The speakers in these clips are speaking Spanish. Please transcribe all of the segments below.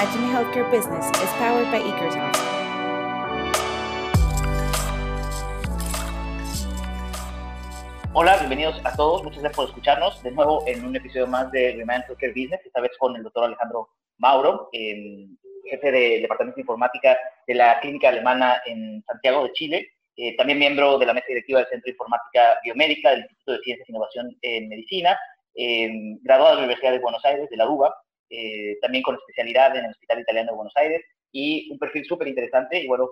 Reimagining Healthcare Business is powered by Ekersoft. Hola, bienvenidos a todos. Muchas gracias por escucharnos de nuevo en un episodio más de Reimagining Healthcare Business, esta vez con el doctor Alejandro Mauro, jefe del Departamento de Informática de la Clínica Alemana en Santiago de Chile. Eh, también miembro de la mesa directiva del Centro de Informática Biomédica del Instituto de Ciencias e Innovación en Medicina, eh, graduado de la Universidad de Buenos Aires, de la UBA, eh, también con especialidad en el Hospital Italiano de Buenos Aires, y un perfil súper interesante. Y bueno,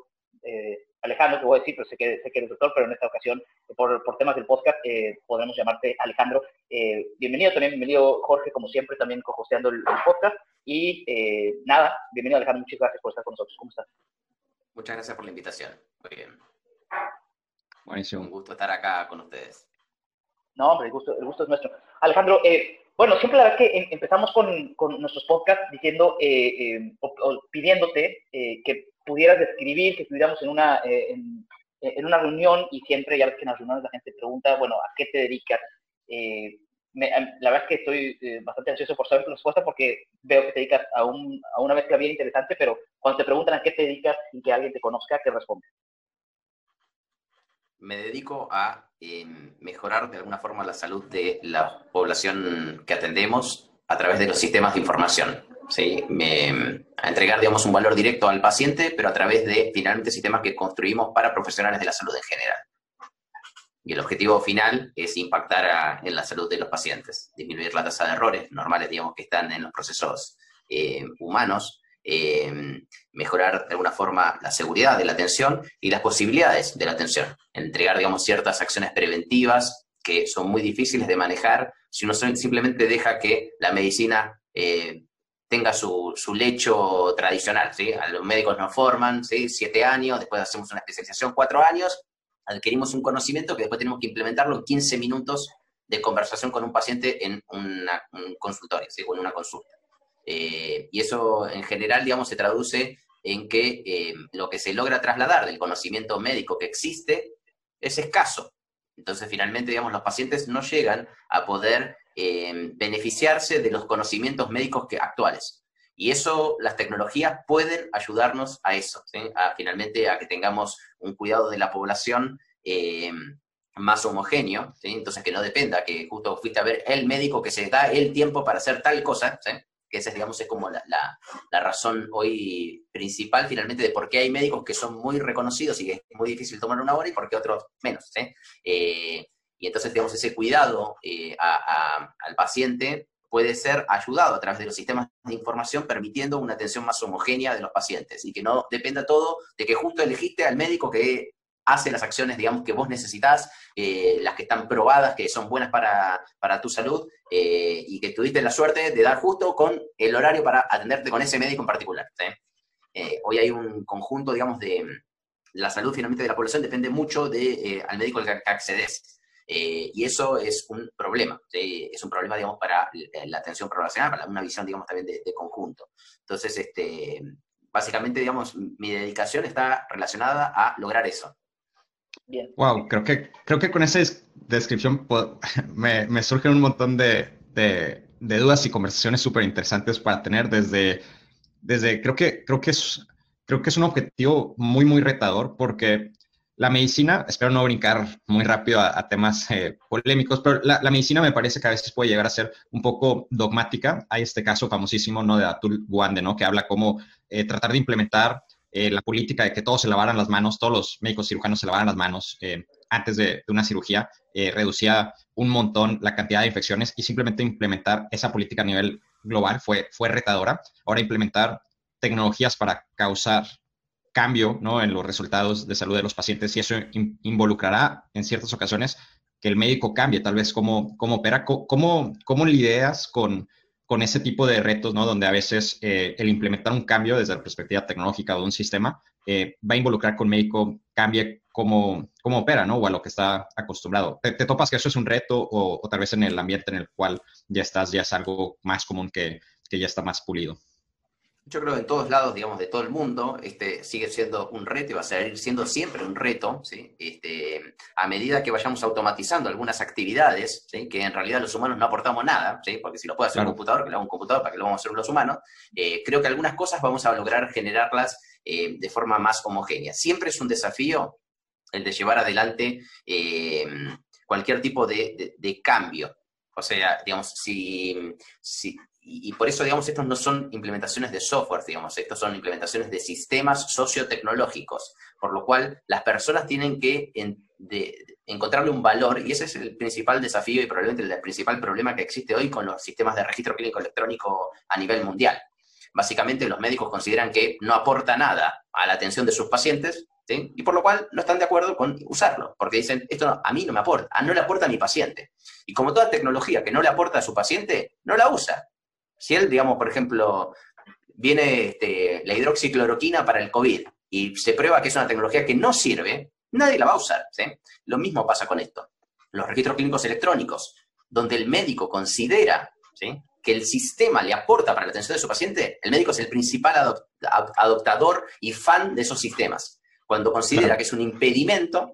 Alejandro, te voy a decir, pero sé que, sé que eres doctor, pero en esta ocasión, por, por temas del podcast, podremos llamarte Alejandro. bienvenido también, bienvenido Jorge, como siempre, también co-hosteando el, el, podcast. Y nada, bienvenido Alejandro, muchas gracias por estar con nosotros. ¿Cómo estás? Muchas gracias por la invitación. Muy bien. Buenísimo. Un gusto estar acá con ustedes. No, hombre, el gusto, el gusto es nuestro. Alejandro, eh, bueno, siempre la verdad que em, empezamos con, con, nuestros podcasts diciendo, eh, eh, o, pidiéndote que pudieras describir, que estuviéramos en una, en, en, una reunión y siempre, ya ves que en las reuniones la gente pregunta, bueno, ¿a qué te dedicas? Me, la verdad es que estoy bastante ansioso por saber tu respuesta porque veo que te dedicas a, un, a una mezcla bien interesante, pero cuando te preguntan a qué te dedicas y que alguien te conozca, ¿qué respondes? Me dedico a em, mejorar de alguna forma la salud de la población que atendemos a través de los sistemas de información. ¿sí? a entregar, digamos, un valor directo al paciente, pero a través de, finalmente, sistemas que construimos para profesionales de la salud en general. Y el objetivo final es impactar en la salud de los pacientes, disminuir la tasa de errores normales, digamos, que están en los procesos eh, humanos, eh, mejorar de alguna forma la seguridad de la atención y las posibilidades de la atención, entregar, digamos, ciertas acciones preventivas que son muy difíciles de manejar si uno simplemente deja que la medicina eh, tenga su, lecho tradicional, ¿sí? Los médicos nos forman, ¿sí? Siete años, después hacemos una especialización, cuatro años, adquirimos un conocimiento que después tenemos que implementarlo en 15 minutos de conversación con un paciente en un consultorio, ¿sí? en una consulta. Eh, y eso en general, digamos, se traduce en que eh, lo que se logra trasladar del conocimiento médico que existe es escaso. Entonces, finalmente, digamos, los pacientes no llegan a poder eh, beneficiarse de los conocimientos médicos que, actuales. Y eso, las tecnologías pueden ayudarnos a eso, a finalmente a que tengamos un cuidado de la población más homogéneo, entonces que no dependa que justo fuiste a ver el médico que se da el tiempo para hacer tal cosa, ¿sí? Que esa, digamos, es como la, la, razón hoy principal finalmente de por qué hay médicos que son muy reconocidos y que es muy difícil tomar una hora y por qué otros menos. Eh, y entonces, digamos, ese cuidado eh, al paciente puede ser ayudado a través de los sistemas de información, permitiendo una atención más homogénea de los pacientes y que no dependa todo de que justo elegiste al médico que hace las acciones, digamos, que vos necesitas, eh, las que están probadas, que son buenas para, para tu salud, eh, y que tuviste la suerte de dar justo con el horario para atenderte con ese médico en particular. Eh, hoy hay un conjunto, digamos, de la salud finalmente de la población, depende mucho de, al médico al que accedes. y eso es un problema, es un problema, digamos, para la atención poblacional, para una visión, digamos, también de, de conjunto. Entonces, este, básicamente, digamos, mi dedicación está relacionada a lograr eso, Wow, creo que, creo que con esa descripción me, me surgen un montón de, de, dudas y conversaciones súper interesantes para tener desde, desde creo, que, creo, que es, creo que es un objetivo muy, muy retador porque la medicina, espero no brincar muy rápido a, temas eh, polémicos, pero la, la, medicina me parece que a veces puede llegar a ser un poco dogmática. Hay este caso famosísimo ¿no? de Atul Gawande, ¿no? que habla cómo eh, tratar de implementar eh, la política de que todos se lavaran las manos, todos los médicos cirujanos se lavaran las manos eh, antes de, una cirugía, eh, reducía un montón la cantidad de infecciones y simplemente implementar esa política a nivel global fue, fue retadora. Ahora implementar tecnologías para causar cambio ¿no? en los resultados de salud de los pacientes y eso involucrará en ciertas ocasiones que el médico cambie tal vez cómo, cómo opera, cómo, cómo lidias con con ese tipo de retos, ¿no? Donde a veces eh, el implementar un cambio desde la perspectiva tecnológica de un sistema eh, va a involucrar un médico cambie cómo, cómo opera, ¿no? O a lo que está acostumbrado. ¿Te, topas que eso es un reto o, tal vez en el ambiente en el cual ya estás, ya es algo más común que, que ya está más pulido? Yo creo que en todos lados, digamos, de todo el mundo, este sigue siendo un reto y va a seguir siendo siempre un reto, ¿sí? Este, a medida que vayamos automatizando algunas actividades, ¿sí? que en realidad los humanos no aportamos nada, ¿sí? porque si lo puede hacer un computador, que lo haga un computador, ¿para que lo vamos a hacer los humanos? Eh, creo que algunas cosas vamos a lograr generarlas eh, de forma más homogénea. Siempre es un desafío el de llevar adelante eh, cualquier tipo de, de, cambio. O sea, digamos, si, si, y, por eso, digamos, estos no son implementaciones de software, digamos, estos son implementaciones de sistemas sociotecnológicos, por lo cual las personas tienen que encontrarle un valor, y ese es el principal desafío y probablemente el principal problema que existe hoy con los sistemas de registro clínico electrónico a nivel mundial. Básicamente, los médicos consideran que no aporta nada a la atención de sus pacientes, y por lo cual no están de acuerdo con usarlo, porque dicen, esto a mí no me aporta, no le aporta a mi paciente. Y como toda tecnología que no le aporta a su paciente, no la usa. Si él, digamos, por ejemplo, viene este, la hidroxicloroquina para el COVID y se prueba que es una tecnología que no sirve, nadie la va a usar. Lo mismo pasa con esto. Los registros clínicos electrónicos, donde el médico considera que el sistema le aporta para la atención de su paciente, el médico es el principal adoptador y fan de esos sistemas. Cuando considera que es un impedimento,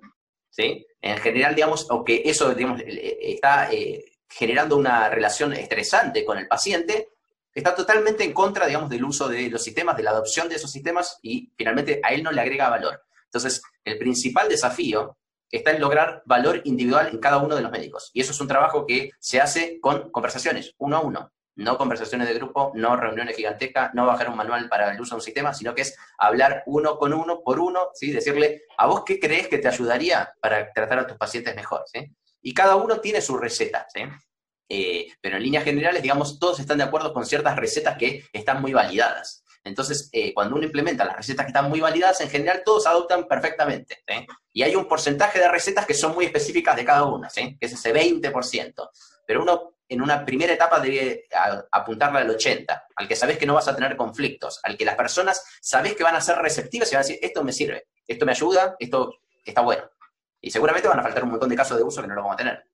¿sí? en general, digamos, o que eso digamos, está eh, generando una relación estresante con el paciente, está totalmente en contra, digamos, del uso de los sistemas, de la adopción de esos sistemas y finalmente a él no le agrega valor. Entonces, el principal desafío está en lograr valor individual en cada uno de los médicos. Y eso es un trabajo que se hace con conversaciones, uno a uno. No conversaciones de grupo, no reuniones gigantescas, no bajar un manual para el uso de un sistema, sino que es hablar uno con uno, por uno, ¿sí? decirle, ¿a vos qué crees que te ayudaría para tratar a tus pacientes mejor? ¿sí? Y cada uno tiene su receta, ¿sí? Eh, pero en líneas generales, digamos, todos están de acuerdo con ciertas recetas que están muy validadas. Entonces, eh, cuando uno implementa las recetas que están muy validadas, en general todos adoptan perfectamente. Y hay un porcentaje de recetas que son muy específicas de cada una, que es ese 20%. Pero uno en una primera etapa debe apuntarle al 80%, al que sabes que no vas a tener conflictos, al que las personas sabes que van a ser receptivas y van a decir, esto me sirve, esto me ayuda, esto está bueno. Y seguramente van a faltar un montón de casos de uso que no lo vamos a tener.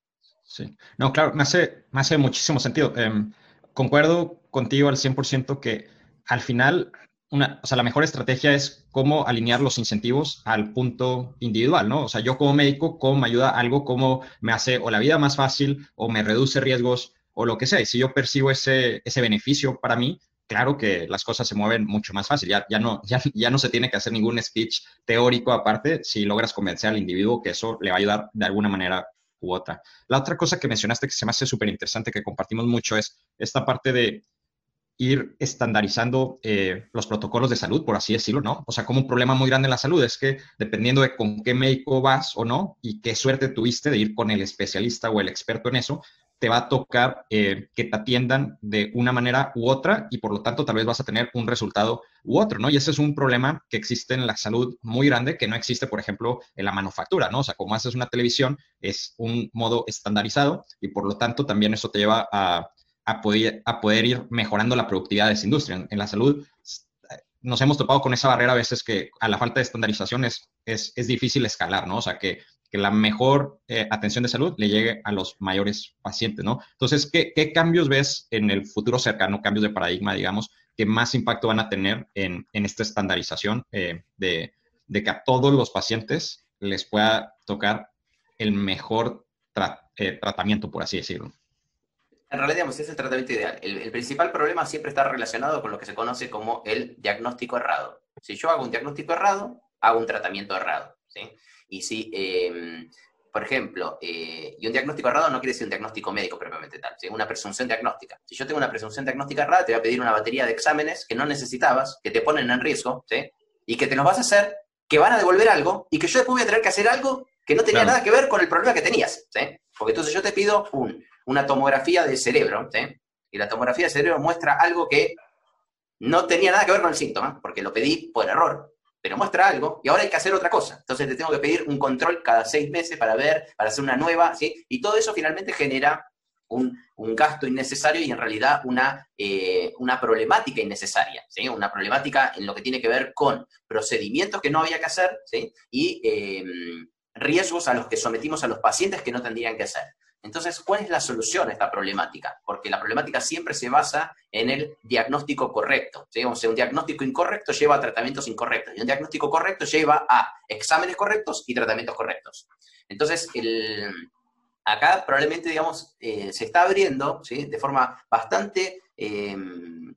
Sí, no, claro, me hace, me hace muchísimo sentido. Em, concuerdo contigo al 100% que al final, una, o sea, la mejor estrategia es cómo alinear los incentivos al punto individual, ¿no? O sea, yo como médico, cómo me ayuda algo, cómo me hace o la vida más fácil o me reduce riesgos o lo que sea. Y si yo percibo ese, ese beneficio para mí, claro que las cosas se mueven mucho más fácil. Ya, ya, no, ya, ya no se tiene que hacer ningún speech teórico aparte si logras convencer al individuo que eso le va a ayudar de alguna manera La otra cosa que mencionaste que se me hace súper interesante, que compartimos mucho, es esta parte de ir estandarizando eh, los protocolos de salud, por así decirlo, ¿no? O sea, como un problema muy grande en la salud es que dependiendo de con qué médico vas o no y qué suerte tuviste de ir con el especialista o el experto en eso, te va a tocar eh, que te atiendan de una manera u otra y por lo tanto tal vez vas a tener un resultado u otro, ¿no? Y ese es un problema que existe en la salud muy grande que no existe, por ejemplo, en la manufactura, ¿no? O sea, como haces una televisión, es un modo estandarizado y por lo tanto también eso te lleva a, poder, a poder ir mejorando la productividad de esa industria. En, la salud nos hemos topado con esa barrera a veces que a la falta de estandarización es, es, es difícil escalar, ¿no? O sea, que que la mejor eh, atención de salud le llegue a los mayores pacientes, ¿no? Entonces, ¿qué, cambios ves en el futuro cercano, cambios de paradigma, digamos, que más impacto van a tener en, esta estandarización eh, de, que a todos los pacientes les pueda tocar el mejor eh, tratamiento, por así decirlo? En realidad, digamos, es el tratamiento ideal. El, el, principal problema siempre está relacionado con lo que se conoce como el diagnóstico errado. Si yo hago un diagnóstico errado, hago un tratamiento errado. ¿sí? Y si, em, por ejemplo, eh, y un diagnóstico errado no quiere decir un diagnóstico médico propiamente tal, sino una presunción diagnóstica. Si yo tengo una presunción diagnóstica errada, te voy a pedir una batería de exámenes que no necesitabas, que te ponen en riesgo, ¿sí? Y que te los vas a hacer, que van a devolver algo, y que yo después voy a tener que hacer algo que no tenía nada que ver con el problema que tenías, ¿sí? Porque entonces yo te pido un, una tomografía del cerebro, ¿sí? Y la tomografía del cerebro muestra algo que no tenía nada que ver con el síntoma, porque lo pedí por error, pero muestra algo y ahora hay que hacer otra cosa. Entonces te tengo que pedir un control cada seis meses para ver, para hacer una nueva, ¿sí? Y todo eso finalmente genera un, gasto innecesario y en realidad una, eh, una problemática innecesaria, ¿sí? Una problemática en lo que tiene que ver con procedimientos que no había que hacer, ¿sí? Y em, riesgos a los que sometimos a los pacientes que no tendrían que hacer. Entonces, ¿cuál es la solución a esta problemática? Porque la problemática siempre se basa en el diagnóstico correcto. Sea, un diagnóstico incorrecto lleva a tratamientos incorrectos y un diagnóstico correcto lleva a exámenes correctos y tratamientos correctos. Entonces, acá probablemente, digamos, eh, se está abriendo de forma bastante... Em,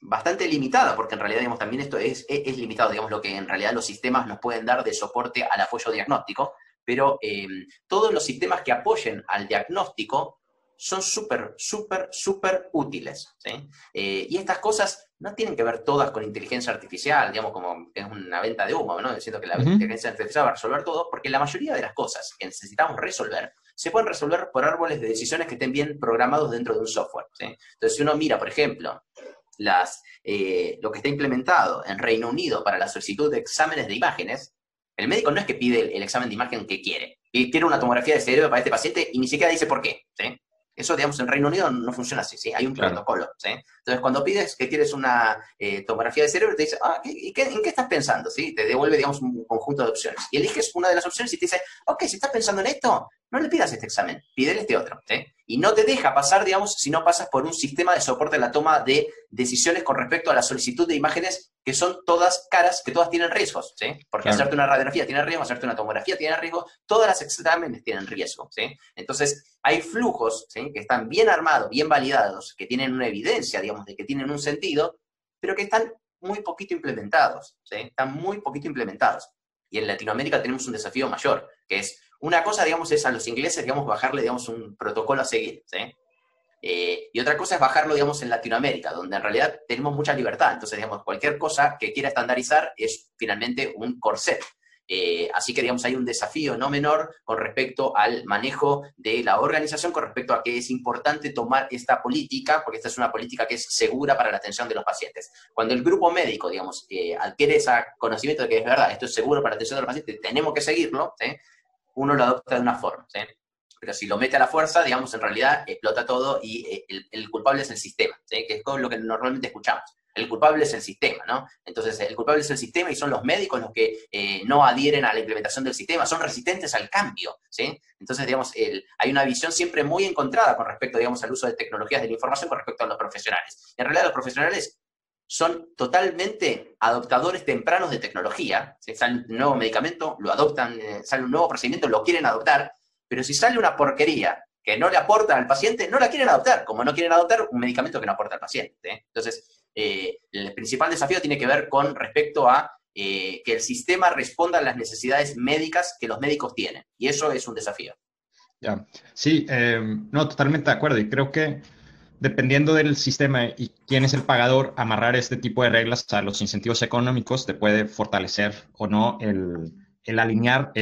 bastante limitada, porque en realidad, digamos, también esto es, es, limitado, digamos, lo que en realidad los sistemas nos pueden dar de soporte al apoyo diagnóstico, pero em, todos los sistemas que apoyen al diagnóstico son súper, súper, súper útiles. Eh, y estas cosas no tienen que ver todas con inteligencia artificial, digamos, como es una venta de humo, ¿no? Diciendo que la inteligencia artificial va a resolver todo, porque la mayoría de las cosas que necesitamos resolver se pueden resolver por árboles de decisiones que estén bien programados dentro de un software. Entonces, si uno mira, por ejemplo, las, eh, lo que está implementado en Reino Unido para la solicitud de exámenes de imágenes, el médico no es que pide el, examen de imagen que quiere, y quiere una tomografía de cerebro para este paciente y ni siquiera dice por qué. ¿sí? Eso, digamos, en Reino Unido no funciona así, ¿sí? Hay un protocolo, ¿sí? Entonces, cuando pides que quieres una eh, tomografía de cerebro, te dice, ah, ¿y qué, ¿en qué estás pensando? ¿Sí? Te devuelve, digamos, un conjunto de opciones. Y eliges una de las opciones y te dice, ok, si estás pensando en esto, no le pidas este examen, pídele este otro, ¿sí? Y no te deja pasar, digamos, si no pasas por un sistema de soporte a la toma de decisiones con respecto a la solicitud de imágenes que son todas caras, que todas tienen riesgos, ¿sí? Porque hacerte una radiografía tiene riesgo, hacerte una tomografía tiene riesgo, todas las exámenes tienen riesgo, ¿sí? Entonces, hay flujos, ¿sí? Que están bien armados, bien validados, que tienen una evidencia, digamos, de que tienen un sentido, pero que están muy poquito implementados, ¿sí? Están muy poquito implementados. Y en Latinoamérica tenemos un desafío mayor, que es, una cosa, digamos, es a los ingleses, digamos, bajarle, digamos, un protocolo a seguir, ¿sí? Eh, y otra cosa es bajarlo, digamos, en Latinoamérica, donde en realidad tenemos mucha libertad. Entonces, digamos, cualquier cosa que quiera estandarizar es finalmente un corset. Eh, así que, digamos, hay un desafío no menor con respecto al manejo de la organización, con respecto a que es importante tomar esta política, porque esta es una política que es segura para la atención de los pacientes. Cuando el grupo médico, digamos, eh, adquiere ese conocimiento de que es verdad, esto es seguro para la atención de los pacientes, tenemos que seguirlo, uno lo adopta de una forma. pero si lo mete a la fuerza, digamos, en realidad explota todo y eh, el, culpable es el sistema, que es lo que normalmente escuchamos. El culpable es el sistema, ¿no? Entonces, el culpable es el sistema y son los médicos los que eh, no adhieren a la implementación del sistema, son resistentes al cambio, ¿sí? Entonces, digamos, hay una visión siempre muy encontrada con respecto, digamos, al uso de tecnologías de la información con respecto a los profesionales. En realidad, los profesionales son totalmente adoptadores tempranos de tecnología. Si sale un nuevo medicamento, lo adoptan, eh, sale un nuevo procedimiento, lo quieren adoptar, pero si sale una porquería que no le aporta al paciente, no la quieren adoptar, como no quieren adoptar un medicamento que no aporta al paciente. ¿eh? Entonces, eh, el principal desafío tiene que ver con respecto a que el sistema responda a las necesidades médicas que los médicos tienen. Y eso es un desafío. Ya, sí, no, totalmente de acuerdo. Y creo que dependiendo del sistema y quién es el pagador, amarrar este tipo de reglas a los incentivos económicos te puede fortalecer o no el, alinear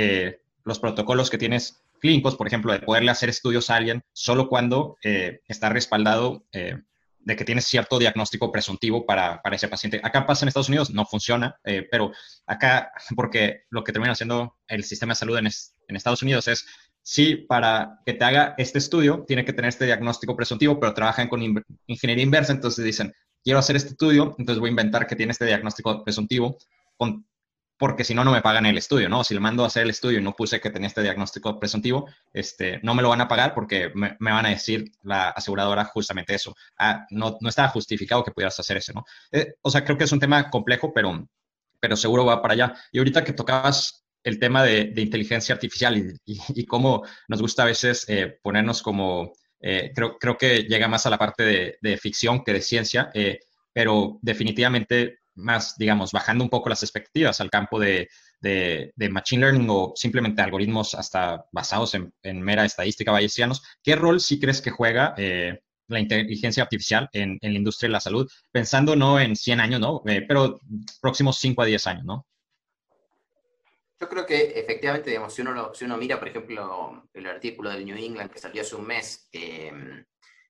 los protocolos que tienes clínicos, por ejemplo, de poderle hacer estudios a alguien solo cuando eh, está respaldado eh, de que tiene cierto diagnóstico presuntivo para, para, ese paciente. Acá pasa en Estados Unidos, no funciona, eh, pero acá, porque lo que termina haciendo el sistema de salud en Estados Unidos es, sí, para que te haga este estudio, tiene que tener este diagnóstico presuntivo, pero trabajan con ingeniería inversa, entonces dicen, quiero hacer este estudio, entonces voy a inventar que tiene este diagnóstico presuntivo porque si no, no me pagan el estudio, ¿no? Si le mando a hacer el estudio y no puse que tenía este diagnóstico presuntivo, este, no me lo van a pagar porque me, van a decir la aseguradora justamente eso. Ah, no, no estaba justificado que pudieras hacer eso, ¿no? Eh, o sea, creo que es un tema complejo, pero, pero seguro va para allá. Y ahorita que tocabas el tema de, inteligencia artificial y, cómo nos gusta a veces eh, ponernos como, eh, creo, creo que llega más a la parte de, ficción que de ciencia, pero definitivamente más, digamos, bajando un poco las expectativas al campo de, Machine Learning o simplemente algoritmos hasta basados en, mera estadística bayesianos, ¿qué rol sí crees que juega eh, la inteligencia artificial en, la industria de la salud? Pensando no en 100 años, ¿no? Eh, pero próximos 5 a 10 años, ¿no? Yo creo que efectivamente, digamos, si uno, si uno mira, por ejemplo, el artículo del New England que salió hace un mes, eh,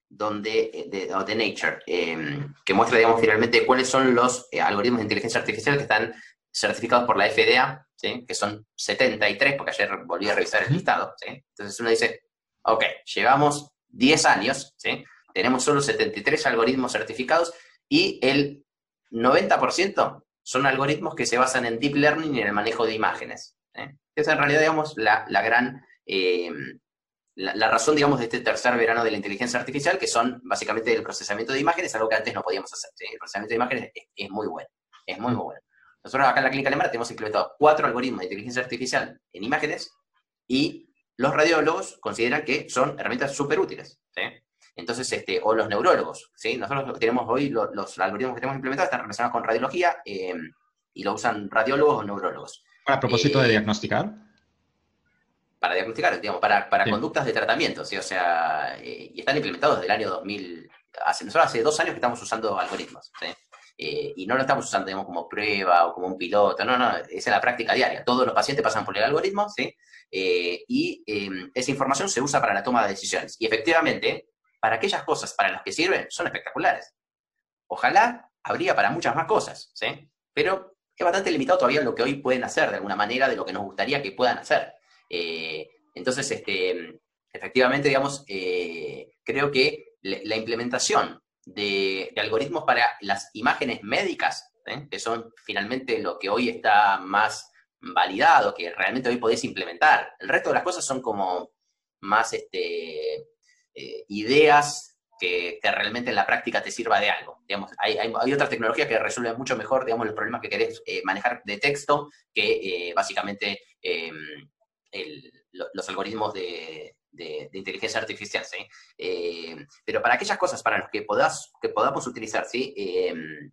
donde, eh, de, de Nature, em, que muestra, digamos, finalmente cuáles son los eh, algoritmos de inteligencia artificial que están certificados por la FDA, ¿sí? que son 73, porque ayer volví a revisar el listado. ¿sí? Entonces uno dice, ok, llevamos 10 años, ¿sí? tenemos solo 73 algoritmos certificados y el 90% son algoritmos que se basan en deep learning y en el manejo de imágenes. Esa es en realidad, digamos, la, la gran... Em, la, razón, digamos, de este tercer verano de la inteligencia artificial, que son básicamente el procesamiento de imágenes, algo que antes no podíamos hacer. El procesamiento de imágenes es, muy bueno, es muy, muy bueno. Nosotros acá en la clínica alemana tenemos implementado cuatro algoritmos de inteligencia artificial en imágenes y los radiólogos consideran que son herramientas súper útiles. Entonces, este, o los neurólogos, ¿sí? Nosotros tenemos hoy, los, algoritmos que tenemos implementados están relacionados con radiología em, y lo usan radiólogos o neurólogos. ¿A propósito de eh, diagnosticar? Para diagnosticar, digamos, para, para conductas de tratamiento, ¿sí? O sea, eh, y están implementados desde el año 2000. Hace, nosotros hace dos años que estamos usando algoritmos, ¿sí? Eh, y no lo estamos usando digamos, como prueba o como un piloto, no, no, es en la práctica diaria. Todos los pacientes pasan por el algoritmo, ¿sí? y em, esa información se usa para la toma de decisiones. Y efectivamente, para aquellas cosas para las que sirven, son espectaculares. Ojalá habría para muchas más cosas, ¿sí? Pero es bastante limitado todavía lo que hoy pueden hacer de alguna manera de lo que nos gustaría que puedan hacer. Eh, entonces, este, efectivamente, digamos, eh, creo que la implementación de, algoritmos para las imágenes médicas, que son finalmente lo que hoy está más validado, que realmente hoy podés implementar. El resto de las cosas son como más este, eh, ideas que, realmente en la práctica te sirva de algo. Digamos, hay, hay, otras tecnologías que resuelven mucho mejor digamos, los problemas que querés eh, manejar de texto que eh, básicamente em, los algoritmos de, inteligencia artificial. ¿sí? pero para aquellas cosas para las que, que podamos utilizar ¿sí? Em,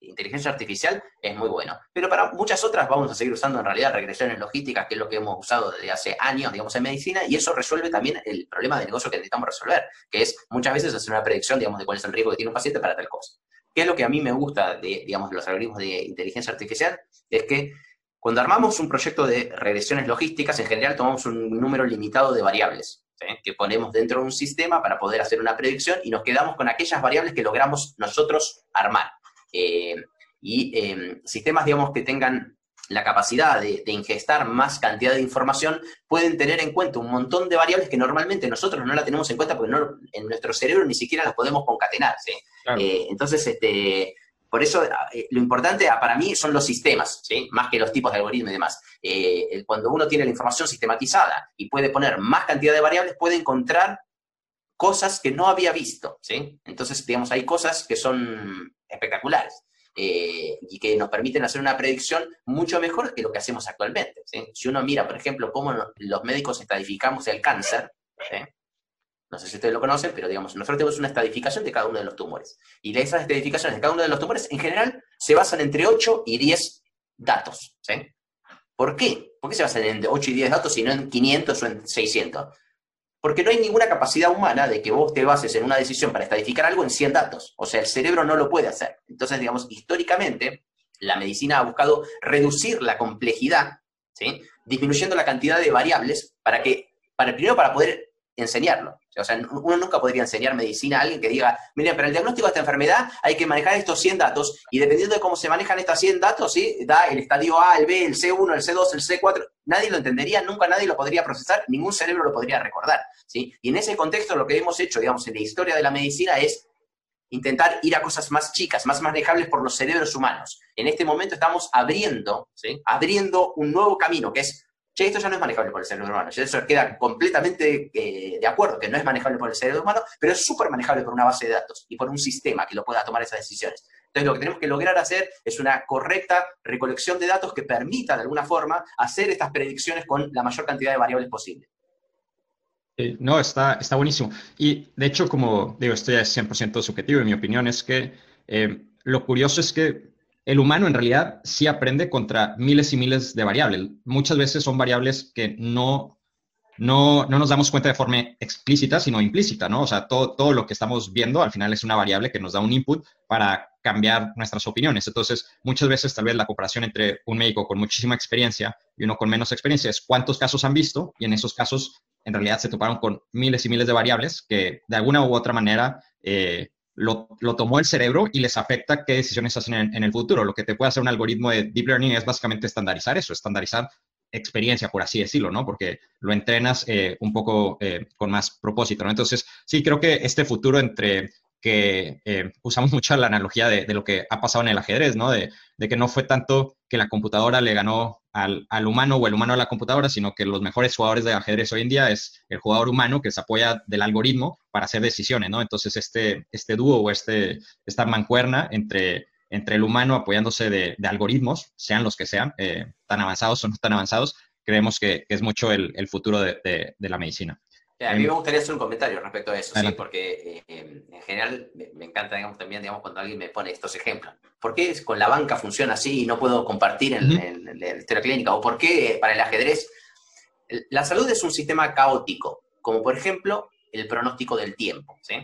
inteligencia artificial es muy bueno. Pero para muchas otras vamos a seguir usando en realidad regresiones logísticas, que es lo que hemos usado desde hace años, digamos, en medicina, y eso resuelve también el problema de negocio que necesitamos resolver, que es muchas veces hacer una predicción, digamos, de cuál es el riesgo que tiene un paciente para tal cosa. ¿Qué es lo que a mí me gusta de, digamos, de los algoritmos de inteligencia artificial? Es que cuando armamos un proyecto de regresiones logísticas, en general tomamos un número limitado de variables. que ponemos dentro de un sistema para poder hacer una predicción y nos quedamos con aquellas variables que logramos nosotros armar. Eh, y em, sistemas, digamos, que tengan la capacidad de, ingestar más cantidad de información, pueden tener en cuenta un montón de variables que normalmente nosotros no la tenemos en cuenta porque en nuestro cerebro ni siquiera las podemos concatenar. Eh, entonces, este, por eso eh, lo importante para mí son los sistemas, más que los tipos de algoritmos y demás. cuando uno tiene la información sistematizada y puede poner más cantidad de variables, puede encontrar cosas que no había visto. ¿sí? Entonces, digamos, hay cosas que son espectaculares. Eh, y que nos permiten hacer una predicción mucho mejor que lo que hacemos actualmente. Si uno mira, por ejemplo, cómo los médicos estadificamos el cáncer, no sé si ustedes lo conocen, pero digamos, nosotros tenemos una estadificación de cada uno de los tumores. Y esas estadificaciones de cada uno de los tumores, en general, se basan entre 8 y 10 datos. ¿Por qué? ¿Por qué se basan en 8 y 10 datos y no en 500 o en 600? Porque no hay ninguna capacidad humana de que vos te bases en una decisión para estadificar algo en 100 datos. O sea, el cerebro no lo puede hacer. Entonces, digamos, históricamente, la medicina ha buscado reducir la complejidad, ¿sí? disminuyendo la cantidad de variables para que, para, primero para poder enseñarlo. O sea, uno nunca podría enseñar medicina a alguien que diga, mire, para el diagnóstico de esta enfermedad hay que manejar estos 100 datos y dependiendo de cómo se manejan estos 100 datos, ¿sí? da el estadio A, el B, el C1, el C2, el C4, nadie lo entendería, nunca nadie lo podría procesar, ningún cerebro lo podría recordar. ¿sí? Y en ese contexto lo que hemos hecho, digamos, en la historia de la medicina es intentar ir a cosas más chicas, más manejables por los cerebros humanos. En este momento estamos abriendo, ¿sí? abriendo un nuevo camino que es che, esto ya no es manejable por el cerebro humano. Eso queda completamente eh, de acuerdo, que no es manejable por el cerebro humano, pero es súper manejable por una base de datos y por un sistema que lo pueda tomar esas decisiones. Entonces, lo que tenemos que lograr hacer es una correcta recolección de datos que permita, de alguna forma, hacer estas predicciones con la mayor cantidad de variables posible. no, está, está buenísimo. Y de hecho, como digo, esto ya es 100% subjetivo y mi opinión es que eh, lo curioso es que el humano en realidad sí aprende contra miles y miles de variables. Muchas veces son variables que no, no, nos damos cuenta de forma explícita, sino implícita, ¿no? O sea, todo, todo lo que estamos viendo al final es una variable que nos da un input para cambiar nuestras opiniones. Entonces, muchas veces tal vez la comparación entre un médico con muchísima experiencia y uno con menos experiencia es cuántos casos han visto y en esos casos en realidad se toparon con miles y miles de variables que de alguna u otra manera eh, lo, tomó el cerebro y les afecta qué decisiones hacen en, el futuro. Lo que te puede hacer un algoritmo de deep learning es básicamente estandarizar eso, estandarizar experiencia, por así decirlo, ¿no? Porque lo entrenas eh, un poco eh, con más propósito, ¿no? Entonces, sí, creo que este futuro entre que eh, usamos mucho la analogía de, lo que ha pasado en el ajedrez, ¿no? De, que no fue tanto que la computadora le ganó al, al, humano o el humano a la computadora, sino que los mejores jugadores de ajedrez hoy en día es el jugador humano que se apoya del algoritmo para hacer decisiones, ¿no? Entonces, este, este dúo o este, esta mancuerna entre, entre el humano apoyándose de, de algoritmos, sean los que sean, eh, tan avanzados o no tan avanzados, creemos que, es mucho el, el futuro de, de, la medicina. A mí me gustaría hacer un comentario respecto a eso, sí, porque eh, en general me, encanta, digamos, también, digamos, cuando alguien me pone estos ejemplos. ¿Por qué con la banca funciona así y no puedo compartir en, la historia clínica? ¿O por qué para el ajedrez? La salud es un sistema caótico, como por ejemplo el pronóstico del tiempo, ¿sí?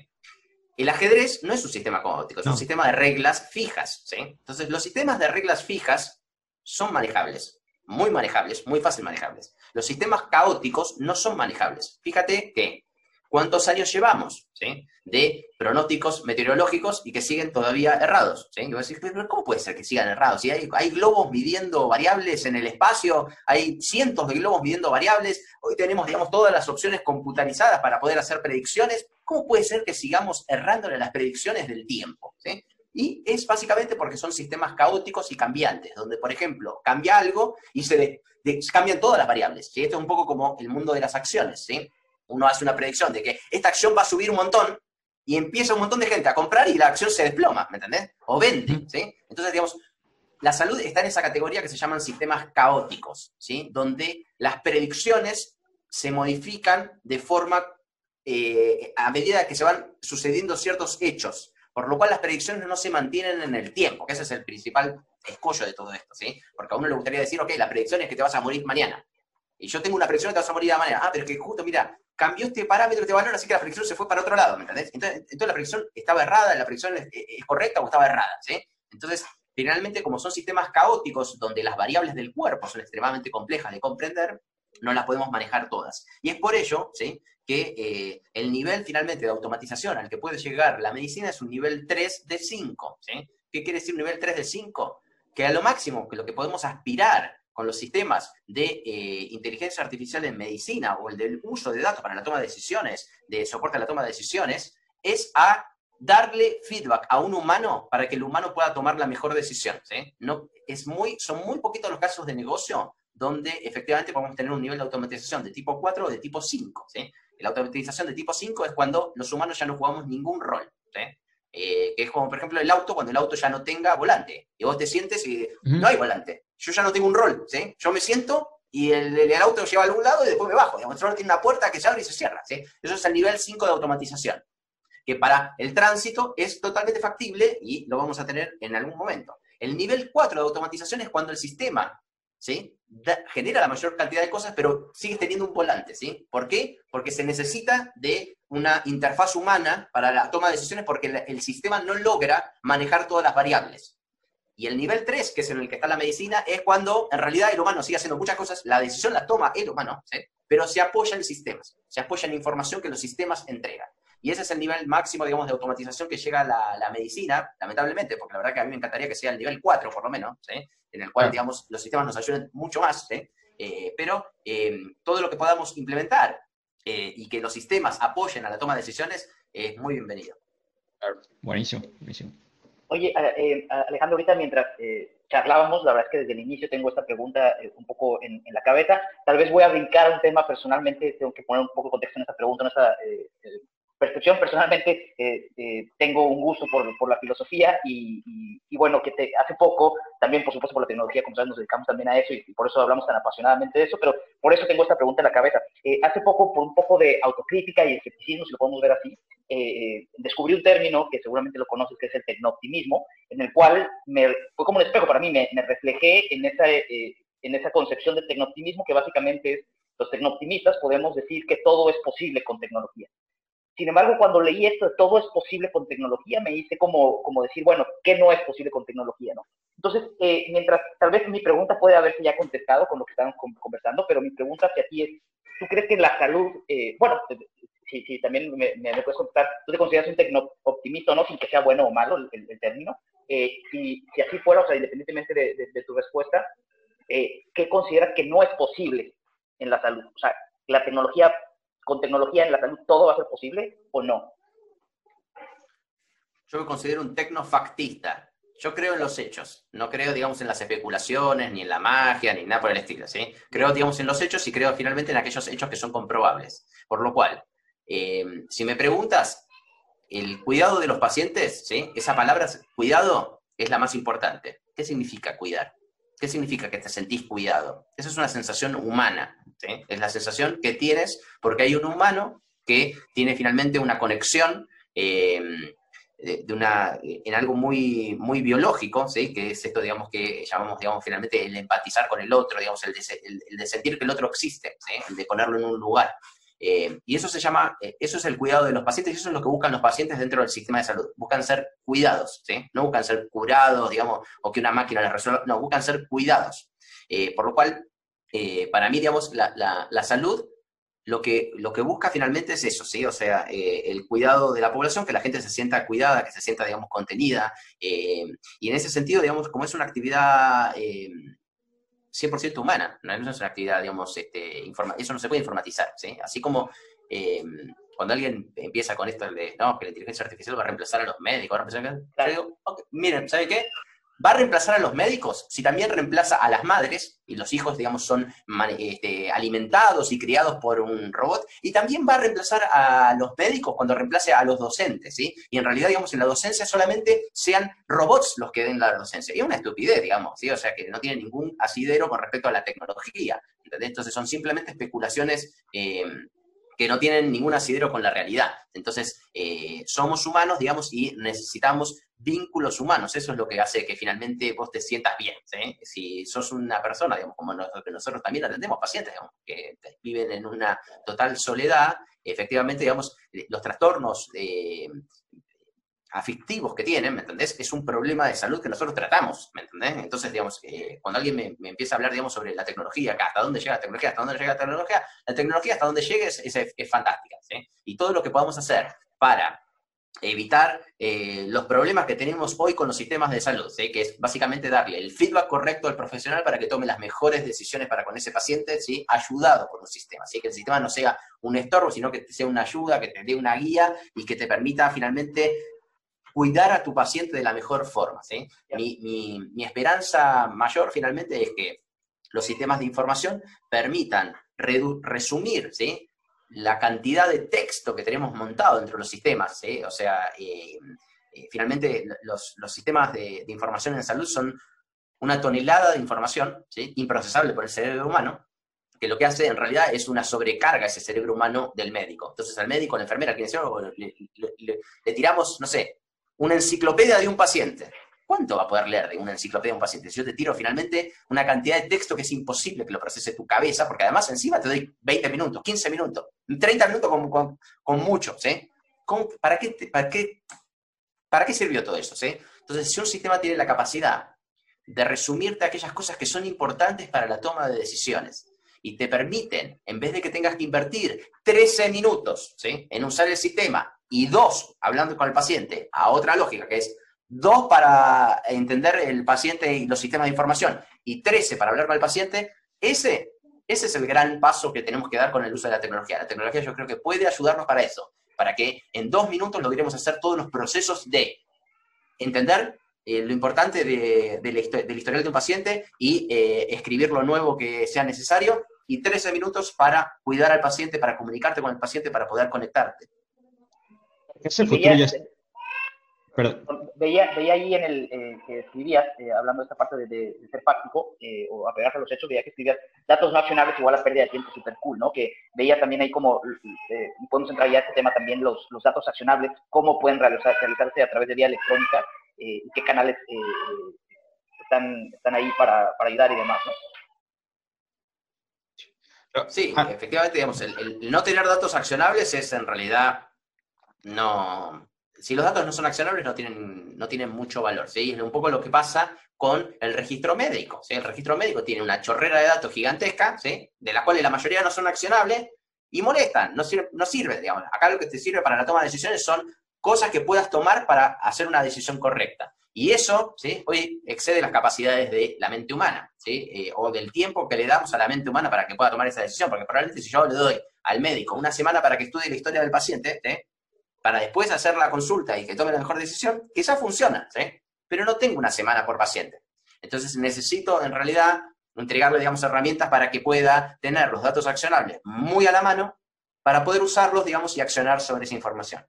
El ajedrez no es un sistema caótico, es un sistema de reglas fijas, ¿sí? Entonces, los sistemas de reglas fijas son manejables muy manejables, muy fácil manejables. Los sistemas caóticos no son manejables. Fíjate que cuántos años llevamos de pronósticos meteorológicos y que siguen todavía errados. ¿cómo puede ser que sigan errados? Si hay, globos midiendo variables en el espacio, hay cientos de globos midiendo variables, hoy tenemos, digamos, todas las opciones computarizadas para poder hacer predicciones, ¿cómo puede ser que sigamos errando en las predicciones del tiempo? Y es básicamente porque son sistemas caóticos y cambiantes, donde, por ejemplo, cambia algo y se cambian todas las variables. ¿sí? Esto es un poco como el mundo de las acciones. ¿sí? Uno hace una predicción de que esta acción va a subir un montón y empieza un montón de gente a comprar y la acción se desploma, ¿me entendés? O vende. ¿sí? Entonces, digamos, la salud está en esa categoría que se llaman sistemas caóticos, ¿sí? donde las predicciones se modifican de forma eh, a medida que se van sucediendo ciertos hechos por lo cual las predicciones no se mantienen en el tiempo, que ese es el principal escollo de todo esto, ¿sí? Porque a uno le gustaría decir, ok, la predicción es que te vas a morir mañana. Y yo tengo una predicción que te vas a morir mañana. Ah, pero que justo, mira, cambió este parámetro, este valor, así que la predicción se fue para otro lado, ¿me entendés? Entonces, la predicción estaba errada, la predicción es, es correcta o estaba errada, ¿sí? Entonces, finalmente, como son sistemas caóticos donde las variables del cuerpo son extremadamente complejas de comprender, no las podemos manejar todas. Y es por ello ¿sí? Que eh, el nivel finalmente de automatización al que puede llegar la medicina es un nivel 3 de 5. ¿sí? ¿Qué quiere decir un nivel 3 de 5? Que a lo máximo que lo que podemos aspirar con los sistemas de eh, inteligencia artificial en medicina o el del uso de datos para la toma de decisiones, de soporte a la toma de decisiones, es a darle feedback a un humano para que el humano pueda tomar la mejor decisión. No, es muy, son muy poquitos los casos de negocio donde efectivamente podemos tener un nivel de automatización de tipo 4 o de tipo 5. ¿sí? La automatización de tipo 5 es cuando los humanos ya no jugamos ningún rol. ¿sí? Eh, que es como, por ejemplo, el auto, cuando el auto ya no tenga volante. Y vos te sientes y no hay volante. Yo ya no tengo un rol. ¿sí? Yo me siento y el, el, auto lleva a algún lado y después me bajo. Digamos, solo tiene una puerta que se abre y se cierra. ¿sí? Eso es el nivel 5 de automatización. Que para el tránsito es totalmente factible y lo vamos a tener en algún momento. El nivel 4 de automatización es cuando el sistema genera la mayor cantidad de cosas, pero sigue teniendo un volante, ¿sí? ¿Por qué? Porque se necesita de una interfaz humana para la toma de decisiones porque el, sistema no logra manejar todas las variables. Y el nivel 3, que es en el que está la medicina, es cuando en realidad el humano sigue haciendo muchas cosas, la decisión la toma el humano, ¿sí? pero se apoya en sistemas, se apoya en información que los sistemas entregan. Y ese es el nivel máximo, digamos, de automatización que llega a la, medicina, lamentablemente, porque la verdad que a mí me encantaría que sea el nivel 4, por lo menos, en el cual, digamos, los sistemas nos ayuden mucho más, eh, pero eh, todo lo que podamos implementar eh, y que los sistemas apoyen a la toma de decisiones es muy bienvenido. Buenísimo, buenísimo. Oye, Alejandro, ahorita mientras charlábamos, la verdad es que desde el inicio tengo esta pregunta un poco en, la cabeza. Tal vez voy a brincar un tema personalmente, tengo que poner un poco de contexto en esta pregunta, en esta percepción, personalmente eh, eh, tengo un gusto por, la filosofía y, bueno, que te, hace poco, también por supuesto por la tecnología, como sabes, nos dedicamos también a eso y, por eso hablamos tan apasionadamente de eso, pero por eso tengo esta pregunta en la cabeza. Eh, hace poco, por un poco de autocrítica y escepticismo, si lo podemos ver así, descubrí un término que seguramente lo conoces, que es el tecnooptimismo, en el cual me, fue como un espejo para mí, me, reflejé en esa, en esa concepción de tecnooptimismo que básicamente es los tecnooptimistas podemos decir que todo es posible con tecnología. Sin embargo, cuando leí esto de todo es posible con tecnología, me hice como, decir, bueno, ¿qué no es posible con tecnología? ¿no? Entonces, eh, mientras tal vez mi pregunta puede haberse ya contestado con lo que estamos conversando, pero mi pregunta hacia ti es, ¿tú crees que la salud, eh, bueno, si, también me, puedes contestar, ¿tú te consideras un tecno-optimista no, sin que sea bueno o malo el, término? Eh, si, así fuera, o sea, independientemente de, de, de tu respuesta, ¿qué consideras que no es posible en la salud? O sea, la tecnología con tecnología en la salud todo va a ser posible o no? Yo me considero un tecnofactista. Yo creo en los hechos, no creo, digamos, en las especulaciones, ni en la magia, ni nada por el estilo, ¿sí? Creo, digamos, en los hechos y creo finalmente en aquellos hechos que son comprobables. Por lo cual, eh, si me preguntas, el cuidado de los pacientes, ¿sí? Esa palabra, cuidado, es la más importante. ¿Qué significa cuidar? ¿Qué significa que te sentís cuidado? Esa es una sensación humana, Es la sensación que tienes porque hay un humano que tiene finalmente una conexión eh, de, una, en algo muy, muy biológico, ¿sí? que es esto, digamos, que llamamos, digamos, finalmente el empatizar con el otro, digamos, el de, sentir que el otro existe, el de ponerlo en un lugar. Eh, y eso se llama, eh, eso es el cuidado de los pacientes y eso es lo que buscan los pacientes dentro del sistema de salud. Buscan ser cuidados. No buscan ser curados, digamos, o que una máquina les resuelva, no, buscan ser cuidados. por lo cual, para mí, digamos, la, la, la salud lo que, lo que busca finalmente es eso, ¿sí? O sea, eh, el cuidado de la población, que la gente se sienta cuidada, que se sienta, digamos, contenida. Eh, y en ese sentido, digamos, como es una actividad 100% eh, humana, no es una actividad, digamos, este, eso no se puede informatizar, ¿sí? Así como cuando alguien empieza con esto de, no, que la inteligencia artificial va a reemplazar a los médicos, va a reemplazar a... Yo digo, miren, ¿sabe qué? ¿Va a reemplazar a los médicos? Si también reemplaza a las madres y los hijos, digamos, son este, alimentados y criados por un robot, y también va a reemplazar a los médicos cuando reemplace a los docentes, ¿sí? Y en realidad, digamos, en la docencia solamente sean robots los que den la docencia. Y es una estupidez, digamos, ¿sí? O sea, que no tiene ningún asidero con respecto a la tecnología. Entonces son simplemente especulaciones eh, que no tienen ningún asidero con la realidad. Entonces, eh, somos humanos, digamos, y necesitamos vínculos humanos. Eso es lo que hace que finalmente vos te sientas bien. Si sos una persona, digamos, como nosotros, nosotros también atendemos pacientes, digamos, que viven en una total soledad, efectivamente, digamos, los trastornos eh, afectivos que tienen, ¿me entendés? Es un problema de salud que nosotros tratamos, ¿me entendés? Entonces, digamos, eh, cuando alguien me, empieza a hablar, digamos, sobre la tecnología, acá, hasta dónde llega la tecnología, hasta dónde llega la tecnología, la tecnología hasta dónde llegue es, es, fantástica, ¿sí? Y todo lo que podamos hacer para evitar eh, los problemas que tenemos hoy con los sistemas de salud, ¿sí? que es básicamente darle el feedback correcto al profesional para que tome las mejores decisiones para con ese paciente, ¿sí? ayudado por un sistema, ¿sí? que el sistema no sea un estorbo, sino que sea una ayuda, que te dé una guía y que te permita finalmente cuidar a tu paciente de la mejor forma. ¿sí? Mi, esperanza mayor finalmente es que los sistemas de información permitan resumir ¿sí? la cantidad de texto que tenemos montado dentro de los sistemas. ¿sí? O sea, eh, eh, finalmente los, sistemas de, información en salud son una tonelada de información ¿sí? improcesable por el cerebro humano, que lo que hace en realidad es una sobrecarga a ese cerebro humano del médico. Entonces al médico, a la enfermera, al kinesiólogo, le, le, tiramos, no sé, una enciclopedia de un paciente. ¿Cuánto va a poder leer de una enciclopedia de un paciente? Si yo te tiro finalmente una cantidad de texto que es imposible que lo procese tu cabeza, porque además encima te doy 20 minutos, 15 minutos, 30 minutos con, con, mucho, ¿sí? para, qué, para, qué, ¿Para qué sirvió todo eso? ¿sí? Entonces, si un sistema tiene la capacidad de resumirte aquellas cosas que son importantes para la toma de decisiones y te permiten, en vez de que tengas que invertir 13 minutos ¿sí? en usar el sistema y dos, hablando con el paciente, a otra lógica, que es dos para entender el paciente y los sistemas de información y trece para hablar con el paciente, ese, ese es el gran paso que tenemos que dar con el uso de la tecnología. La tecnología yo creo que puede ayudarnos para eso, para que en dos minutos logremos hacer todos los procesos de entender eh, lo importante de, del historial de un paciente y eh, escribir lo nuevo que sea necesario y 13 minutos para cuidar al paciente, para comunicarte con el paciente, para poder conectarte. Ese futuro veía, Veía, veía, ahí en el eh, que escribías, eh, hablando de esta parte de, ser fáctico eh, o apegarse a los hechos, veía que escribías datos no accionables igual a pérdida de tiempo, súper cool, ¿no? Que veía también ahí como, podemos entrar ya a este tema también, los, los datos accionables, cómo pueden realizar, realizarse a través de vía electrónica y qué canales están, están ahí para, para ayudar y demás, ¿no? Sí, ah. efectivamente, digamos, el, no tener datos accionables es en realidad no, si los datos no son accionables no tienen, no tienen mucho valor. ¿sí? Es un poco lo que pasa con el registro médico. ¿sí? El registro médico tiene una chorrera de datos gigantesca, ¿sí? de la cual la mayoría no son accionables y molestan, no sirve, no sirve, digamos. Acá lo que te sirve para la toma de decisiones son cosas que puedas tomar para hacer una decisión correcta. Y eso, ¿sí? hoy excede las capacidades de la mente humana, ¿sí? Eh, o del tiempo que le damos a la mente humana para que pueda tomar esa decisión, porque probablemente si yo le doy al médico una semana para que estudie la historia del paciente, para después hacer la consulta y que tome la mejor decisión, quizás funciona, pero no tengo una semana por paciente. Entonces necesito en realidad entregarle, digamos, herramientas para que pueda tener los datos accionables muy a la mano para poder usarlos, digamos, y accionar sobre esa información.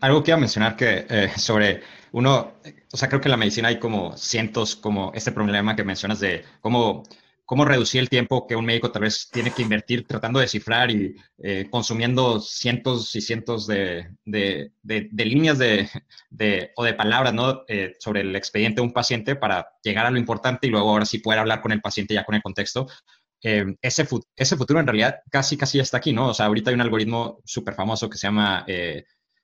Algo que iba a mencionar que eh, sobre uno, o sea, creo que en la medicina hay como cientos, como este problema que mencionas de cómo cómo reducir el tiempo que un médico tal vez tiene que invertir tratando de cifrar y eh, consumiendo cientos y cientos de, líneas de, o de palabras ¿no? Eh, sobre el expediente de un paciente para llegar a lo importante y luego ahora sí poder hablar con el paciente ya con el contexto. Eh, ese, ese futuro en realidad casi, casi ya está aquí, ¿no? O sea, ahorita hay un algoritmo súper famoso que se llama